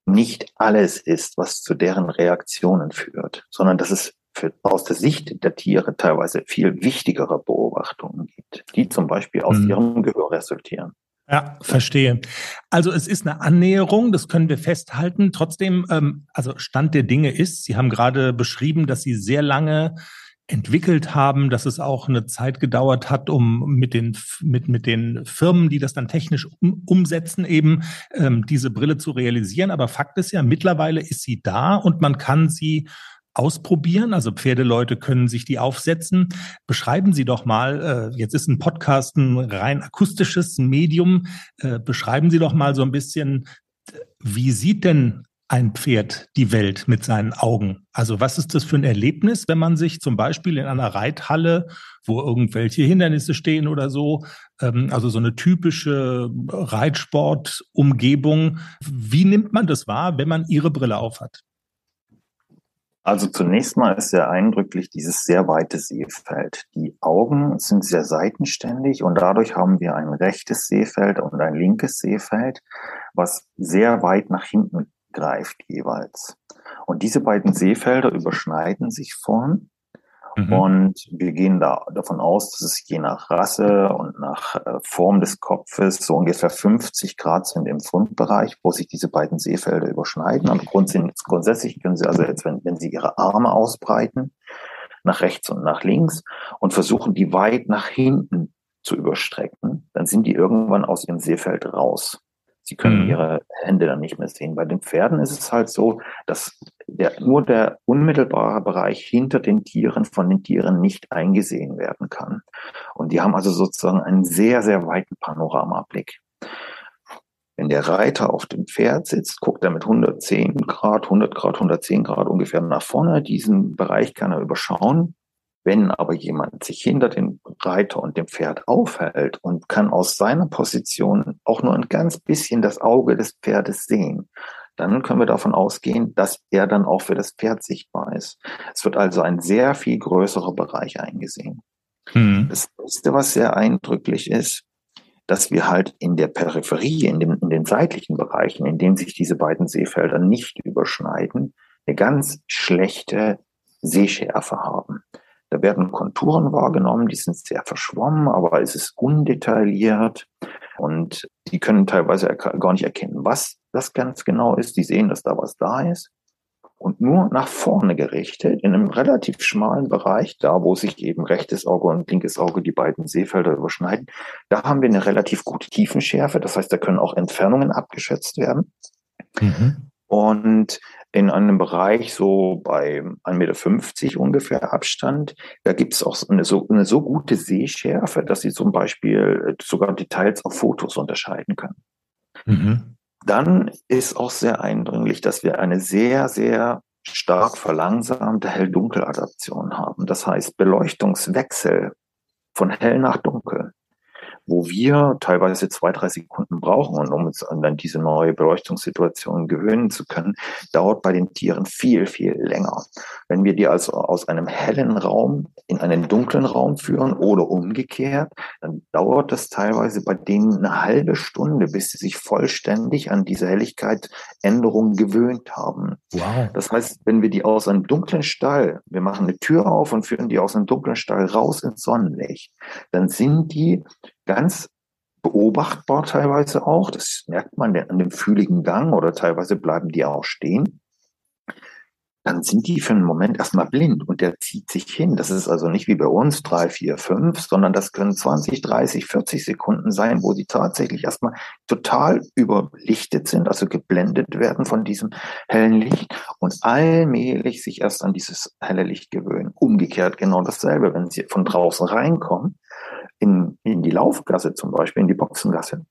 nicht alles ist, was zu deren Reaktionen führt, sondern dass es für, aus der Sicht der Tiere teilweise viel wichtigere Beobachtungen gibt, die zum Beispiel aus mhm. ihrem Gehör resultieren. Ja, verstehe. Also es ist eine Annäherung, das können wir festhalten. Trotzdem, ähm, also Stand der Dinge ist, Sie haben gerade beschrieben, dass Sie sehr lange entwickelt haben, dass es auch eine Zeit gedauert hat, um mit den, mit, mit den Firmen, die das dann technisch um, umsetzen, eben ähm, diese Brille zu realisieren. Aber Fakt ist ja, mittlerweile ist sie da und man kann sie ausprobieren? Also Pferdeleute können sich die aufsetzen. Beschreiben Sie doch mal, äh, jetzt ist ein Podcast ein rein akustisches Medium. Äh, beschreiben Sie doch mal so ein bisschen, wie sieht denn ein Pferd die Welt mit seinen Augen? Also was ist das für ein Erlebnis, wenn man sich zum Beispiel in einer Reithalle, wo irgendwelche Hindernisse stehen oder so, ähm, also so eine typische Reitsportumgebung, wie nimmt man das wahr, wenn man ihre Brille aufhat? Also zunächst mal ist sehr eindrücklich dieses sehr weite Sehfeld. Die Augen sind sehr seitenständig und dadurch haben wir ein rechtes Sehfeld und ein linkes Sehfeld, was sehr weit nach hinten greift jeweils. Und diese beiden Sehfelder überschneiden sich vorn Mhm. Und wir gehen da davon aus, dass es je nach Rasse und nach äh, Form des Kopfes so ungefähr 50 Grad sind im Fundbereich, wo sich diese beiden Seefelder überschneiden. Und grundsätzlich können Sie also jetzt, wenn, wenn Sie Ihre Arme ausbreiten, nach rechts und nach links und versuchen, die weit nach hinten zu überstrecken, dann sind die irgendwann aus ihrem Seefeld raus. Sie können mhm. ihre Hände dann nicht mehr sehen. Bei den Pferden ist es halt so, dass der, nur der unmittelbare Bereich hinter den Tieren von den Tieren nicht eingesehen werden kann. Und die haben also sozusagen einen sehr, sehr weiten Panoramablick. Wenn der Reiter auf dem Pferd sitzt, guckt er mit 110 Grad, 100 Grad, 110 Grad ungefähr nach vorne. Diesen Bereich kann er überschauen. Wenn aber jemand sich hinter dem Reiter und dem Pferd aufhält und kann aus seiner Position auch nur ein ganz bisschen das Auge des Pferdes sehen, dann können wir davon ausgehen, dass er dann auch für das Pferd sichtbar ist. Es wird also ein sehr viel größerer Bereich eingesehen. Mhm. Das nächste, was sehr eindrücklich ist, dass wir halt in der Peripherie, in, dem, in den seitlichen Bereichen, in denen sich diese beiden Seefelder nicht überschneiden, eine ganz schlechte Sehschärfe haben. Da werden Konturen wahrgenommen, die sind sehr verschwommen, aber es ist undetailliert und die können teilweise gar nicht erkennen, was das ganz genau ist. Die sehen, dass da was da ist. Und nur nach vorne gerichtet, in einem relativ schmalen Bereich, da wo sich eben rechtes Auge und linkes Auge die beiden Seefelder überschneiden, da haben wir eine relativ gute Tiefenschärfe. Das heißt, da können auch Entfernungen abgeschätzt werden. Mhm. Und in einem Bereich so bei 1,50 Meter ungefähr Abstand. Da gibt es auch eine so, eine so gute Sehschärfe, dass Sie zum Beispiel sogar Details auf Fotos unterscheiden können. Mhm. Dann ist auch sehr eindringlich, dass wir eine sehr, sehr stark verlangsamte Hell-Dunkel-Adaption haben. Das heißt Beleuchtungswechsel von hell nach dunkel wo wir teilweise zwei, drei Sekunden brauchen, und um uns an diese neue Beleuchtungssituation gewöhnen zu können, dauert bei den Tieren viel, viel länger. Wenn wir die also aus einem hellen Raum in einen dunklen Raum führen oder umgekehrt, dann dauert das teilweise bei denen eine halbe Stunde, bis sie sich vollständig an diese Helligkeitsänderung gewöhnt haben. Wow. Das heißt, wenn wir die aus einem dunklen Stall, wir machen eine Tür auf und führen die aus einem dunklen Stall raus ins Sonnenlicht, dann sind die ganz beobachtbar teilweise auch. Das merkt man an dem fühligen Gang oder teilweise bleiben die auch stehen. Dann sind die für einen Moment erstmal blind und der zieht sich hin. Das ist also nicht wie bei uns drei, vier, fünf, sondern das können 20, 30, 40 Sekunden sein, wo sie tatsächlich erstmal total überlichtet sind, also geblendet werden von diesem hellen Licht und allmählich sich erst an dieses helle Licht gewöhnen. Umgekehrt genau dasselbe, wenn sie von draußen reinkommen, in, in die Laufgasse zum Beispiel, in die Boxengasse,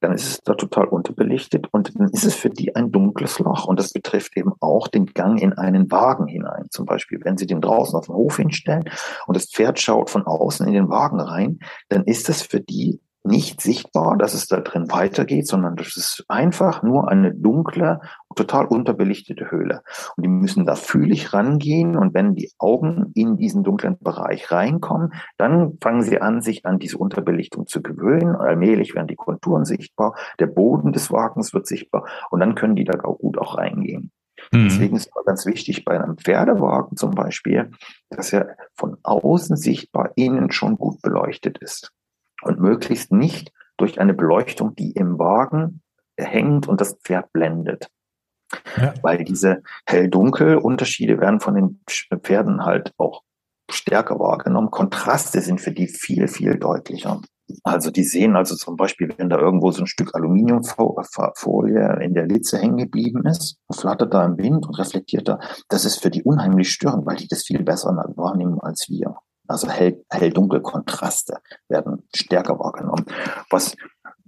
dann ist es da total unterbelichtet und dann ist es für die ein dunkles Loch. Und das betrifft eben auch den Gang in einen Wagen hinein. Zum Beispiel, wenn Sie den draußen auf den Hof hinstellen und das Pferd schaut von außen in den Wagen rein, dann ist das für die nicht sichtbar, dass es da drin weitergeht, sondern das ist einfach nur eine dunkle, total unterbelichtete Höhle. Und die müssen da fühlig rangehen und wenn die Augen in diesen dunklen Bereich reinkommen, dann fangen sie an, sich an diese Unterbelichtung zu gewöhnen. Allmählich werden die Konturen sichtbar, der Boden des Wagens wird sichtbar und dann können die da auch gut auch reingehen. Mhm. Deswegen ist es ganz wichtig bei einem Pferdewagen zum Beispiel, dass er von außen sichtbar innen schon gut beleuchtet ist und möglichst nicht durch eine Beleuchtung, die im Wagen hängt und das Pferd blendet. Ja. Weil diese Hell-Dunkel-Unterschiede werden von den Pferden halt auch stärker wahrgenommen. Kontraste sind für die viel, viel deutlicher. Also die sehen also zum Beispiel, wenn da irgendwo so ein Stück Aluminiumfolie in der Litze hängen geblieben ist, flattert da im Wind und reflektiert da, das ist für die unheimlich störend, weil die das viel besser wahrnehmen als wir. Also hell, hell-dunkel Kontraste werden stärker wahrgenommen. Was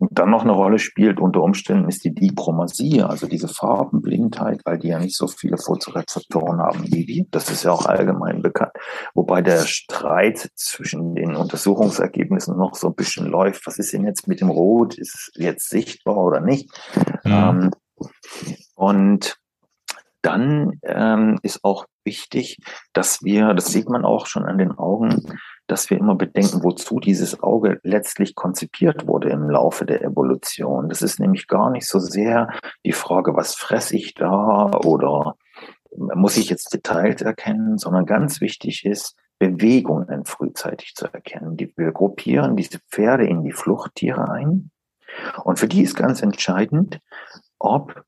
dann noch eine Rolle spielt unter Umständen ist die Dichromasie, also diese Farbenblindheit, weil die ja nicht so viele Photorezeptoren haben wie wir. Das ist ja auch allgemein bekannt. Wobei der Streit zwischen den Untersuchungsergebnissen noch so ein bisschen läuft. Was ist denn jetzt mit dem Rot? Ist es jetzt sichtbar oder nicht? Mhm. Ähm, und dann ähm, ist auch wichtig, dass wir, das sieht man auch schon an den Augen, dass wir immer bedenken, wozu dieses Auge letztlich konzipiert wurde im Laufe der Evolution. Das ist nämlich gar nicht so sehr die Frage, was fresse ich da oder muss ich jetzt Details erkennen, sondern ganz wichtig ist, Bewegungen frühzeitig zu erkennen. wir gruppieren diese Pferde in die Fluchttiere ein. Und für die ist ganz entscheidend, ob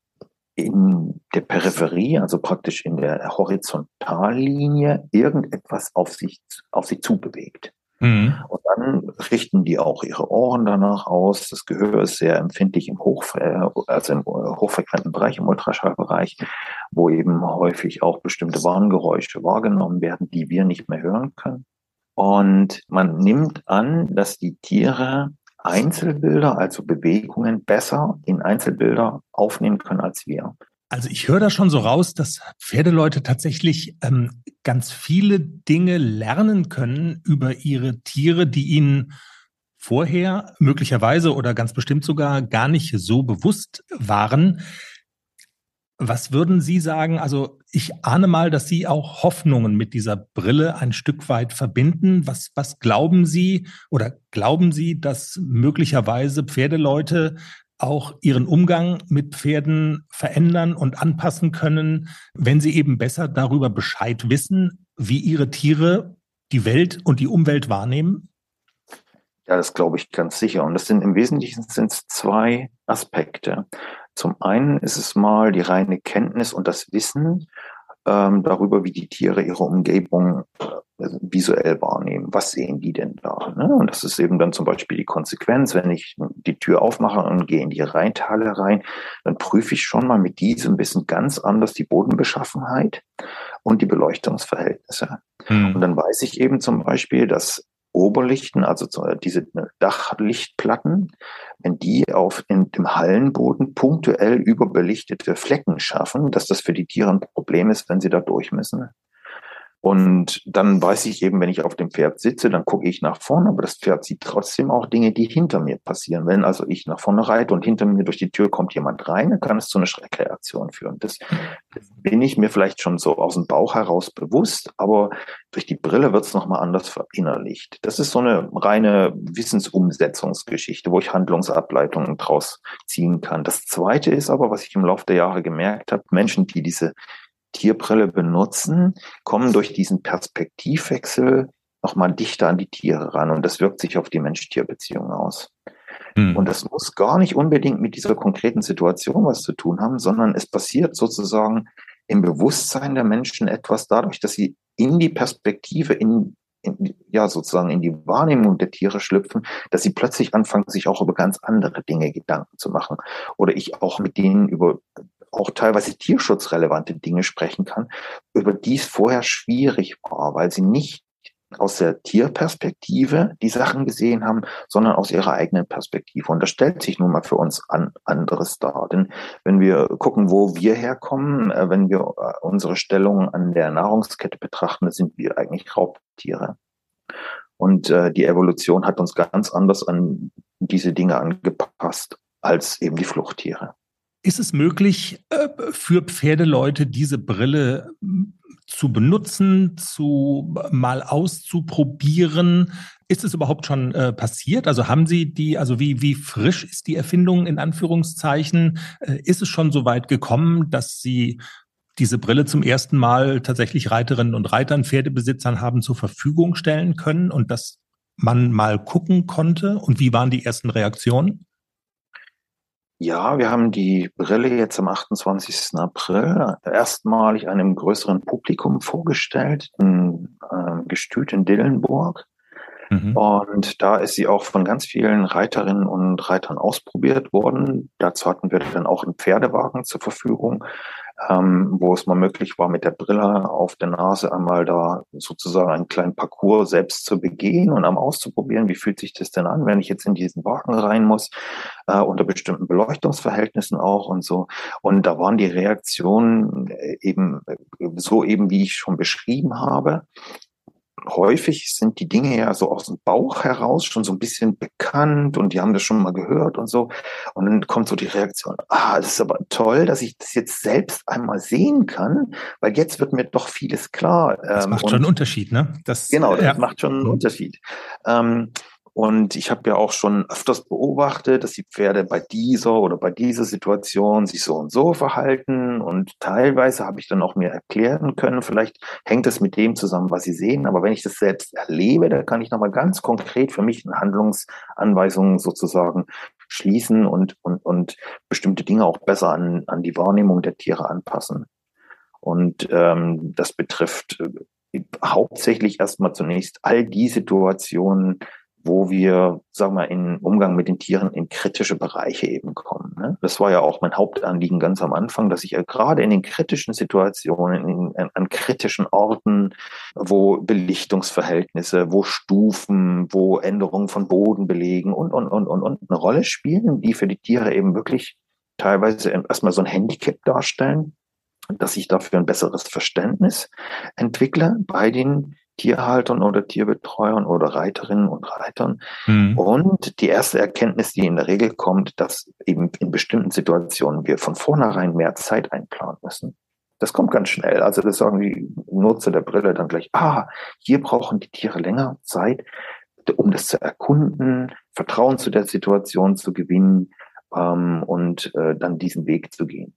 in der Peripherie, also praktisch in der Horizontallinie, irgendetwas auf sich, auf sich zubewegt. Mhm. Und dann richten die auch ihre Ohren danach aus. Das Gehör ist sehr empfindlich im, Hochfre also im hochfrequenten Bereich, im Ultraschallbereich, wo eben häufig auch bestimmte Warngeräusche wahrgenommen werden, die wir nicht mehr hören können. Und man nimmt an, dass die Tiere Einzelbilder, also Bewegungen, besser in Einzelbilder aufnehmen können als wir. Also ich höre da schon so raus, dass Pferdeleute tatsächlich ähm, ganz viele Dinge lernen können über ihre Tiere, die ihnen vorher möglicherweise oder ganz bestimmt sogar gar nicht so bewusst waren. Was würden Sie sagen? Also ich ahne mal, dass Sie auch Hoffnungen mit dieser Brille ein Stück weit verbinden. Was, was glauben Sie oder glauben Sie, dass möglicherweise Pferdeleute auch ihren Umgang mit Pferden verändern und anpassen können, wenn sie eben besser darüber Bescheid wissen, wie ihre Tiere die Welt und die Umwelt wahrnehmen? Ja, das glaube ich ganz sicher. Und das sind im Wesentlichen sind es zwei Aspekte. Zum einen ist es mal die reine Kenntnis und das Wissen ähm, darüber, wie die Tiere ihre Umgebung äh, visuell wahrnehmen. Was sehen die denn da? Ne? Und das ist eben dann zum Beispiel die Konsequenz, wenn ich die Tür aufmache und gehe in die Rheintaler rein, dann prüfe ich schon mal mit diesem Wissen ganz anders die Bodenbeschaffenheit und die Beleuchtungsverhältnisse. Mhm. Und dann weiß ich eben zum Beispiel, dass Oberlichten, also diese Dachlichtplatten, wenn die auf in, dem Hallenboden punktuell überbelichtete Flecken schaffen, dass das für die Tiere ein Problem ist, wenn sie da durch müssen. Und dann weiß ich eben, wenn ich auf dem Pferd sitze, dann gucke ich nach vorne, aber das Pferd sieht trotzdem auch Dinge, die hinter mir passieren. Wenn also ich nach vorne reite und hinter mir durch die Tür kommt jemand rein, dann kann es zu einer Schreckreaktion führen. Das, das bin ich mir vielleicht schon so aus dem Bauch heraus bewusst, aber durch die Brille wird es nochmal anders verinnerlicht. Das ist so eine reine Wissensumsetzungsgeschichte, wo ich Handlungsableitungen draus ziehen kann. Das zweite ist aber, was ich im Laufe der Jahre gemerkt habe, Menschen, die diese Tierbrille benutzen, kommen durch diesen Perspektivwechsel nochmal dichter an die Tiere ran und das wirkt sich auf die Mensch-Tier-Beziehung aus. Mhm. Und das muss gar nicht unbedingt mit dieser konkreten Situation was zu tun haben, sondern es passiert sozusagen im Bewusstsein der Menschen etwas dadurch, dass sie in die Perspektive, in, in, ja, sozusagen in die Wahrnehmung der Tiere schlüpfen, dass sie plötzlich anfangen, sich auch über ganz andere Dinge Gedanken zu machen. Oder ich auch mit denen über auch teilweise tierschutzrelevante Dinge sprechen kann, über die es vorher schwierig war, weil sie nicht aus der Tierperspektive die Sachen gesehen haben, sondern aus ihrer eigenen Perspektive. Und das stellt sich nun mal für uns an anderes dar. Denn wenn wir gucken, wo wir herkommen, äh, wenn wir äh, unsere Stellung an der Nahrungskette betrachten, sind wir eigentlich Raubtiere. Und äh, die Evolution hat uns ganz anders an diese Dinge angepasst als eben die Fluchttiere. Ist es möglich, für Pferdeleute diese Brille zu benutzen, zu mal auszuprobieren. Ist es überhaupt schon äh, passiert? Also haben Sie die, also wie, wie frisch ist die Erfindung in Anführungszeichen? Äh, ist es schon so weit gekommen, dass Sie diese Brille zum ersten Mal tatsächlich Reiterinnen und Reitern, Pferdebesitzern haben zur Verfügung stellen können und dass man mal gucken konnte? Und wie waren die ersten Reaktionen? Ja, wir haben die Brille jetzt am 28. April erstmalig einem größeren Publikum vorgestellt, in äh, Gestüt in Dillenburg. Mhm. Und da ist sie auch von ganz vielen Reiterinnen und Reitern ausprobiert worden. Dazu hatten wir dann auch einen Pferdewagen zur Verfügung, ähm, wo es mal möglich war, mit der Brille auf der Nase einmal da sozusagen einen kleinen Parcours selbst zu begehen und einmal auszuprobieren, wie fühlt sich das denn an, wenn ich jetzt in diesen Wagen rein muss, äh, unter bestimmten Beleuchtungsverhältnissen auch und so. Und da waren die Reaktionen äh, eben äh, so eben, wie ich schon beschrieben habe häufig sind die Dinge ja so aus dem Bauch heraus schon so ein bisschen bekannt und die haben das schon mal gehört und so. Und dann kommt so die Reaktion, ah, das ist aber toll, dass ich das jetzt selbst einmal sehen kann, weil jetzt wird mir doch vieles klar. Das macht ähm, schon einen Unterschied, ne? Das, genau, das ja. macht schon einen Unterschied. Ähm, und ich habe ja auch schon öfters beobachtet, dass die Pferde bei dieser oder bei dieser Situation sich so und so verhalten. Und teilweise habe ich dann auch mir erklären können, vielleicht hängt es mit dem zusammen, was sie sehen. Aber wenn ich das selbst erlebe, da kann ich nochmal ganz konkret für mich eine Handlungsanweisung sozusagen schließen und, und, und bestimmte Dinge auch besser an, an die Wahrnehmung der Tiere anpassen. Und ähm, das betrifft äh, hauptsächlich erstmal zunächst all die Situationen, wo wir, sagen wir, in Umgang mit den Tieren in kritische Bereiche eben kommen. Ne? Das war ja auch mein Hauptanliegen ganz am Anfang, dass ich ja gerade in den kritischen Situationen, in, in, an kritischen Orten, wo Belichtungsverhältnisse, wo Stufen, wo Änderungen von Bodenbelegen und, und, und, und, und eine Rolle spielen, die für die Tiere eben wirklich teilweise erstmal so ein Handicap darstellen, dass ich dafür ein besseres Verständnis entwickle bei den Tierhaltern oder Tierbetreuern oder Reiterinnen und Reitern. Mhm. Und die erste Erkenntnis, die in der Regel kommt, dass eben in bestimmten Situationen wir von vornherein mehr Zeit einplanen müssen. Das kommt ganz schnell. Also das sagen die Nutzer der Brille dann gleich, ah, hier brauchen die Tiere länger Zeit, um das zu erkunden, Vertrauen zu der Situation zu gewinnen ähm, und äh, dann diesen Weg zu gehen.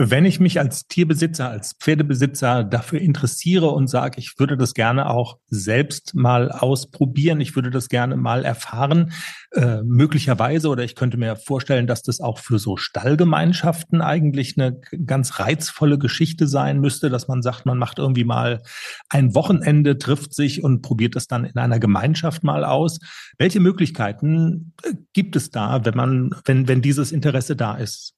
Wenn ich mich als Tierbesitzer, als Pferdebesitzer dafür interessiere und sage, ich würde das gerne auch selbst mal ausprobieren, ich würde das gerne mal erfahren, äh, möglicherweise, oder ich könnte mir vorstellen, dass das auch für so Stallgemeinschaften eigentlich eine ganz reizvolle Geschichte sein müsste, dass man sagt, man macht irgendwie mal ein Wochenende, trifft sich und probiert das dann in einer Gemeinschaft mal aus. Welche Möglichkeiten äh, gibt es da, wenn man, wenn, wenn dieses Interesse da ist?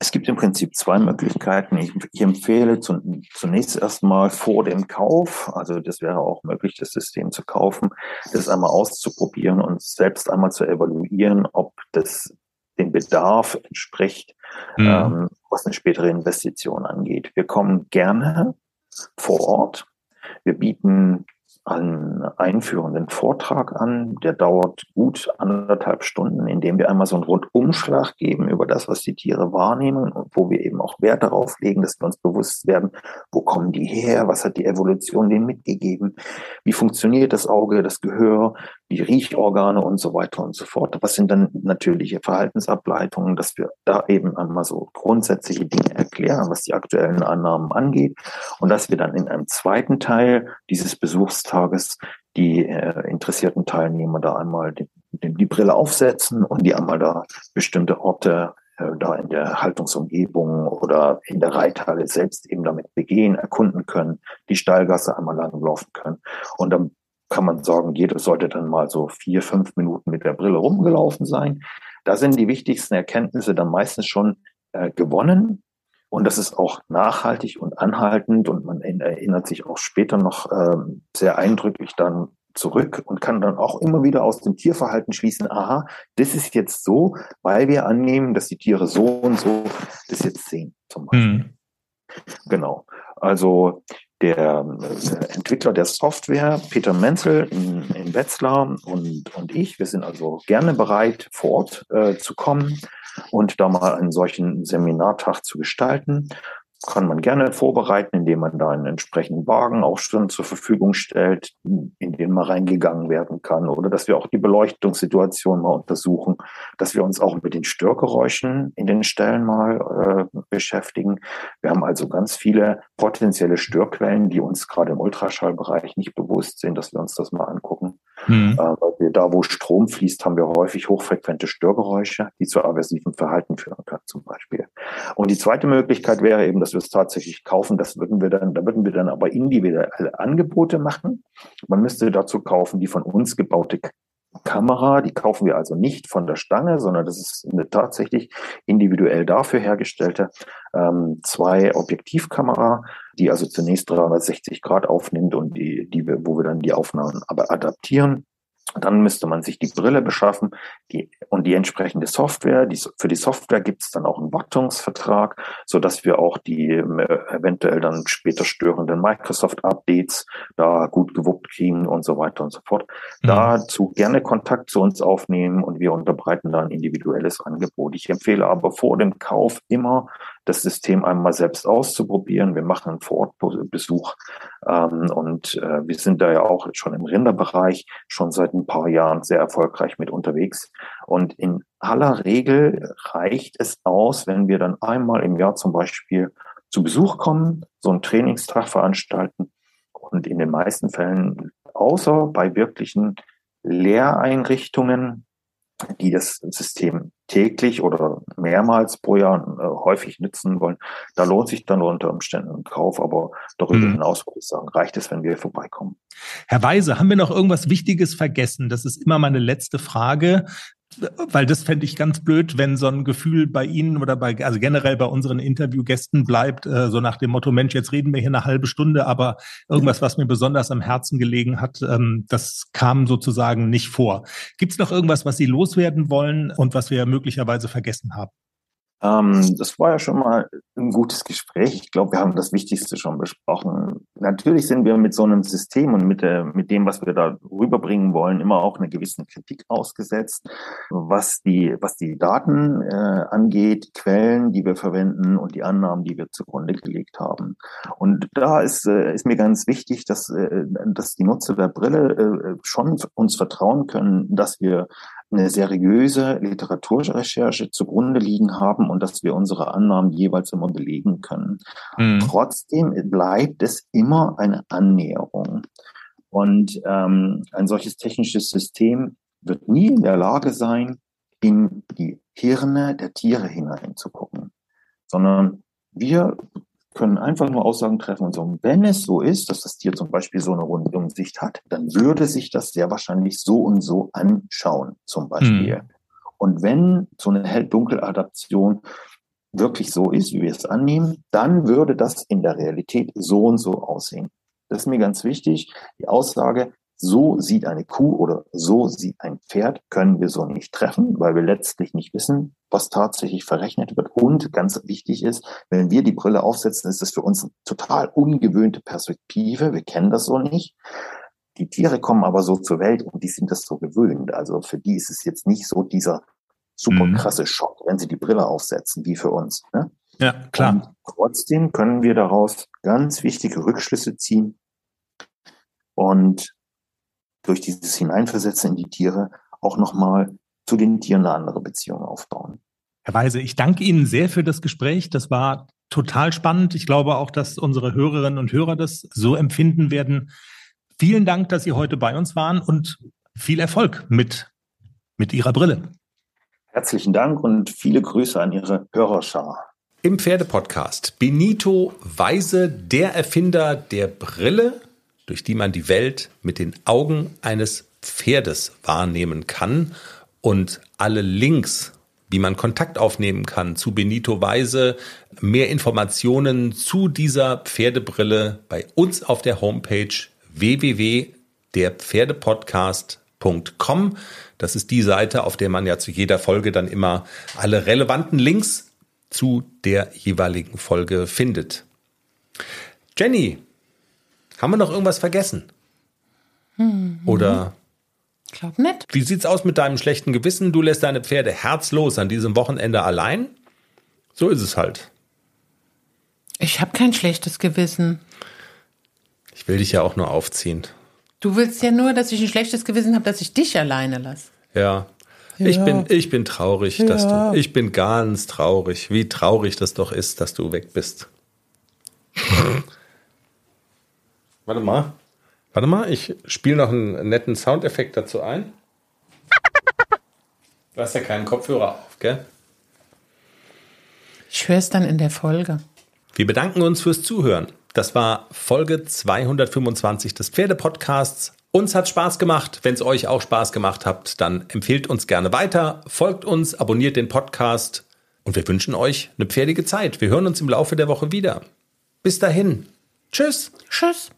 Es gibt im Prinzip zwei Möglichkeiten. Ich, ich empfehle zu, zunächst erstmal vor dem Kauf, also das wäre auch möglich, das System zu kaufen, das einmal auszuprobieren und selbst einmal zu evaluieren, ob das dem Bedarf entspricht, mhm. ähm, was eine spätere Investition angeht. Wir kommen gerne vor Ort. Wir bieten einen einführenden Vortrag an. Der dauert gut anderthalb Stunden, in dem wir einmal so einen Rundumschlag geben über das, was die Tiere wahrnehmen und wo wir eben auch Wert darauf legen, dass wir uns bewusst werden, wo kommen die her, was hat die Evolution denen mitgegeben, wie funktioniert das Auge, das Gehör, die Riechorgane und so weiter und so fort. Was sind dann natürliche Verhaltensableitungen, dass wir da eben einmal so grundsätzliche Dinge erklären, was die aktuellen Annahmen angeht und dass wir dann in einem zweiten Teil dieses Besuchstages die äh, interessierten Teilnehmer da einmal die, die, Brille aufsetzen und die einmal da bestimmte Orte äh, da in der Haltungsumgebung oder in der Reithalle selbst eben damit begehen, erkunden können, die Stallgasse einmal lang laufen können. Und dann kann man sagen, jeder sollte dann mal so vier, fünf Minuten mit der Brille rumgelaufen sein. Da sind die wichtigsten Erkenntnisse dann meistens schon äh, gewonnen. Und das ist auch nachhaltig und anhaltend und man erinnert sich auch später noch äh, sehr eindrücklich dann zurück und kann dann auch immer wieder aus dem Tierverhalten schließen, aha, das ist jetzt so, weil wir annehmen, dass die Tiere so und so das jetzt sehen, zum Beispiel. Mhm. Genau. Also der äh, Entwickler der Software, Peter Menzel in, in Wetzlar und, und ich, wir sind also gerne bereit, vor Ort äh, zu kommen und da mal einen solchen Seminartag zu gestalten kann man gerne vorbereiten, indem man da einen entsprechenden Wagen auch schon zur Verfügung stellt, in den mal reingegangen werden kann. Oder dass wir auch die Beleuchtungssituation mal untersuchen, dass wir uns auch mit den Störgeräuschen in den Stellen mal äh, beschäftigen. Wir haben also ganz viele potenzielle Störquellen, die uns gerade im Ultraschallbereich nicht bewusst sind, dass wir uns das mal angucken. Mhm. Äh, weil da, wo Strom fließt, haben wir häufig hochfrequente Störgeräusche, die zu aversivem Verhalten führen können, zum Beispiel. Und die zweite Möglichkeit wäre eben, dass wir es tatsächlich kaufen. Das würden wir dann, da würden wir dann aber individuelle Angebote machen. Man müsste dazu kaufen die von uns gebaute Kamera, die kaufen wir also nicht von der Stange, sondern das ist eine tatsächlich individuell dafür hergestellte ähm, zwei Objektivkamera, die also zunächst 360 Grad aufnimmt und die, die wir, wo wir dann die Aufnahmen aber adaptieren dann müsste man sich die Brille beschaffen die, und die entsprechende Software. Die, für die Software gibt es dann auch einen Wartungsvertrag, so dass wir auch die äh, eventuell dann später störenden Microsoft-Updates da gut gewuppt kriegen und so weiter und so fort. Mhm. Dazu gerne Kontakt zu uns aufnehmen und wir unterbreiten da ein individuelles Angebot. Ich empfehle aber vor dem Kauf immer das System einmal selbst auszuprobieren. Wir machen einen Vorortbesuch ähm, und äh, wir sind da ja auch schon im Rinderbereich schon seit ein paar Jahren sehr erfolgreich mit unterwegs. Und in aller Regel reicht es aus, wenn wir dann einmal im Jahr zum Beispiel zu Besuch kommen, so einen Trainingstag veranstalten und in den meisten Fällen, außer bei wirklichen Lehreinrichtungen, die das System täglich oder mehrmals pro Jahr äh, häufig nutzen wollen, da lohnt sich dann unter Umständen ein Kauf. Aber darüber mhm. hinaus würde ich sagen, reicht es, wenn wir vorbeikommen. Herr Weise, haben wir noch irgendwas Wichtiges vergessen? Das ist immer meine letzte Frage weil das fände ich ganz blöd, wenn so ein Gefühl bei Ihnen oder bei, also generell bei unseren Interviewgästen bleibt, äh, so nach dem Motto, Mensch, jetzt reden wir hier eine halbe Stunde, aber irgendwas, was mir besonders am Herzen gelegen hat, ähm, das kam sozusagen nicht vor. Gibt es noch irgendwas, was Sie loswerden wollen und was wir möglicherweise vergessen haben? Ähm, das war ja schon mal ein gutes Gespräch. Ich glaube, wir haben das Wichtigste schon besprochen. Natürlich sind wir mit so einem System und mit, der, mit dem, was wir da rüberbringen wollen, immer auch eine gewisse Kritik ausgesetzt, was die, was die Daten äh, angeht, Quellen, die wir verwenden und die Annahmen, die wir zugrunde gelegt haben. Und da ist, äh, ist mir ganz wichtig, dass, äh, dass die Nutzer der Brille äh, schon uns vertrauen können, dass wir eine seriöse Literaturrecherche zugrunde liegen haben und dass wir unsere Annahmen jeweils immer belegen können. Mhm. Trotzdem bleibt es immer eine Annäherung. Und ähm, ein solches technisches System wird nie in der Lage sein, in die Hirne der Tiere hineinzugucken, sondern wir können einfach nur Aussagen treffen und sagen, wenn es so ist, dass das Tier zum Beispiel so eine Rundumsicht hat, dann würde sich das sehr wahrscheinlich so und so anschauen, zum Beispiel. Mhm. Und wenn so eine Hell-Dunkel-Adaption wirklich so ist, wie wir es annehmen, dann würde das in der Realität so und so aussehen. Das ist mir ganz wichtig. Die Aussage, so sieht eine Kuh oder so sieht ein Pferd, können wir so nicht treffen, weil wir letztlich nicht wissen, was tatsächlich verrechnet wird. Und ganz wichtig ist, wenn wir die Brille aufsetzen, ist das für uns eine total ungewöhnte Perspektive. Wir kennen das so nicht. Die Tiere kommen aber so zur Welt und die sind das so gewöhnt. Also für die ist es jetzt nicht so dieser super mhm. krasse Schock, wenn sie die Brille aufsetzen, wie für uns. Ne? Ja, klar. Und trotzdem können wir daraus ganz wichtige Rückschlüsse ziehen. Und durch dieses Hineinversetzen in die Tiere auch nochmal zu den Tieren eine andere Beziehung aufbauen. Herr Weise, ich danke Ihnen sehr für das Gespräch. Das war total spannend. Ich glaube auch, dass unsere Hörerinnen und Hörer das so empfinden werden. Vielen Dank, dass Sie heute bei uns waren und viel Erfolg mit, mit Ihrer Brille. Herzlichen Dank und viele Grüße an Ihre Hörerschar. Im Pferdepodcast Benito Weise, der Erfinder der Brille, durch die man die Welt mit den Augen eines Pferdes wahrnehmen kann. Und alle Links, wie man Kontakt aufnehmen kann zu Benito Weise, mehr Informationen zu dieser Pferdebrille bei uns auf der Homepage www.derpferdepodcast.com. Das ist die Seite, auf der man ja zu jeder Folge dann immer alle relevanten Links zu der jeweiligen Folge findet. Jenny, haben wir noch irgendwas vergessen? Mhm. Oder Glaub nicht. wie sieht's aus mit deinem schlechten Gewissen? Du lässt deine Pferde herzlos an diesem Wochenende allein? So ist es halt. Ich habe kein schlechtes Gewissen. Ich will dich ja auch nur aufziehen. Du willst ja nur, dass ich ein schlechtes Gewissen habe, dass ich dich alleine lasse. Ja. Ich Ja. bin, ich bin traurig, dass Ja. du, ich bin ganz traurig, wie traurig das doch ist, dass du weg bist. Warte mal. Warte mal, ich spiele noch einen netten Soundeffekt dazu ein. Du hast ja keinen Kopfhörer auf, gell? Ich höre es dann in der Folge. Wir bedanken uns fürs Zuhören. Das war Folge 225 des Pferdepodcasts. Uns hat Spaß gemacht. Wenn es euch auch Spaß gemacht hat, dann empfehlt uns gerne weiter, folgt uns, abonniert den Podcast und wir wünschen euch eine pferdige Zeit. Wir hören uns im Laufe der Woche wieder. Bis dahin. Tschüss. Tschüss.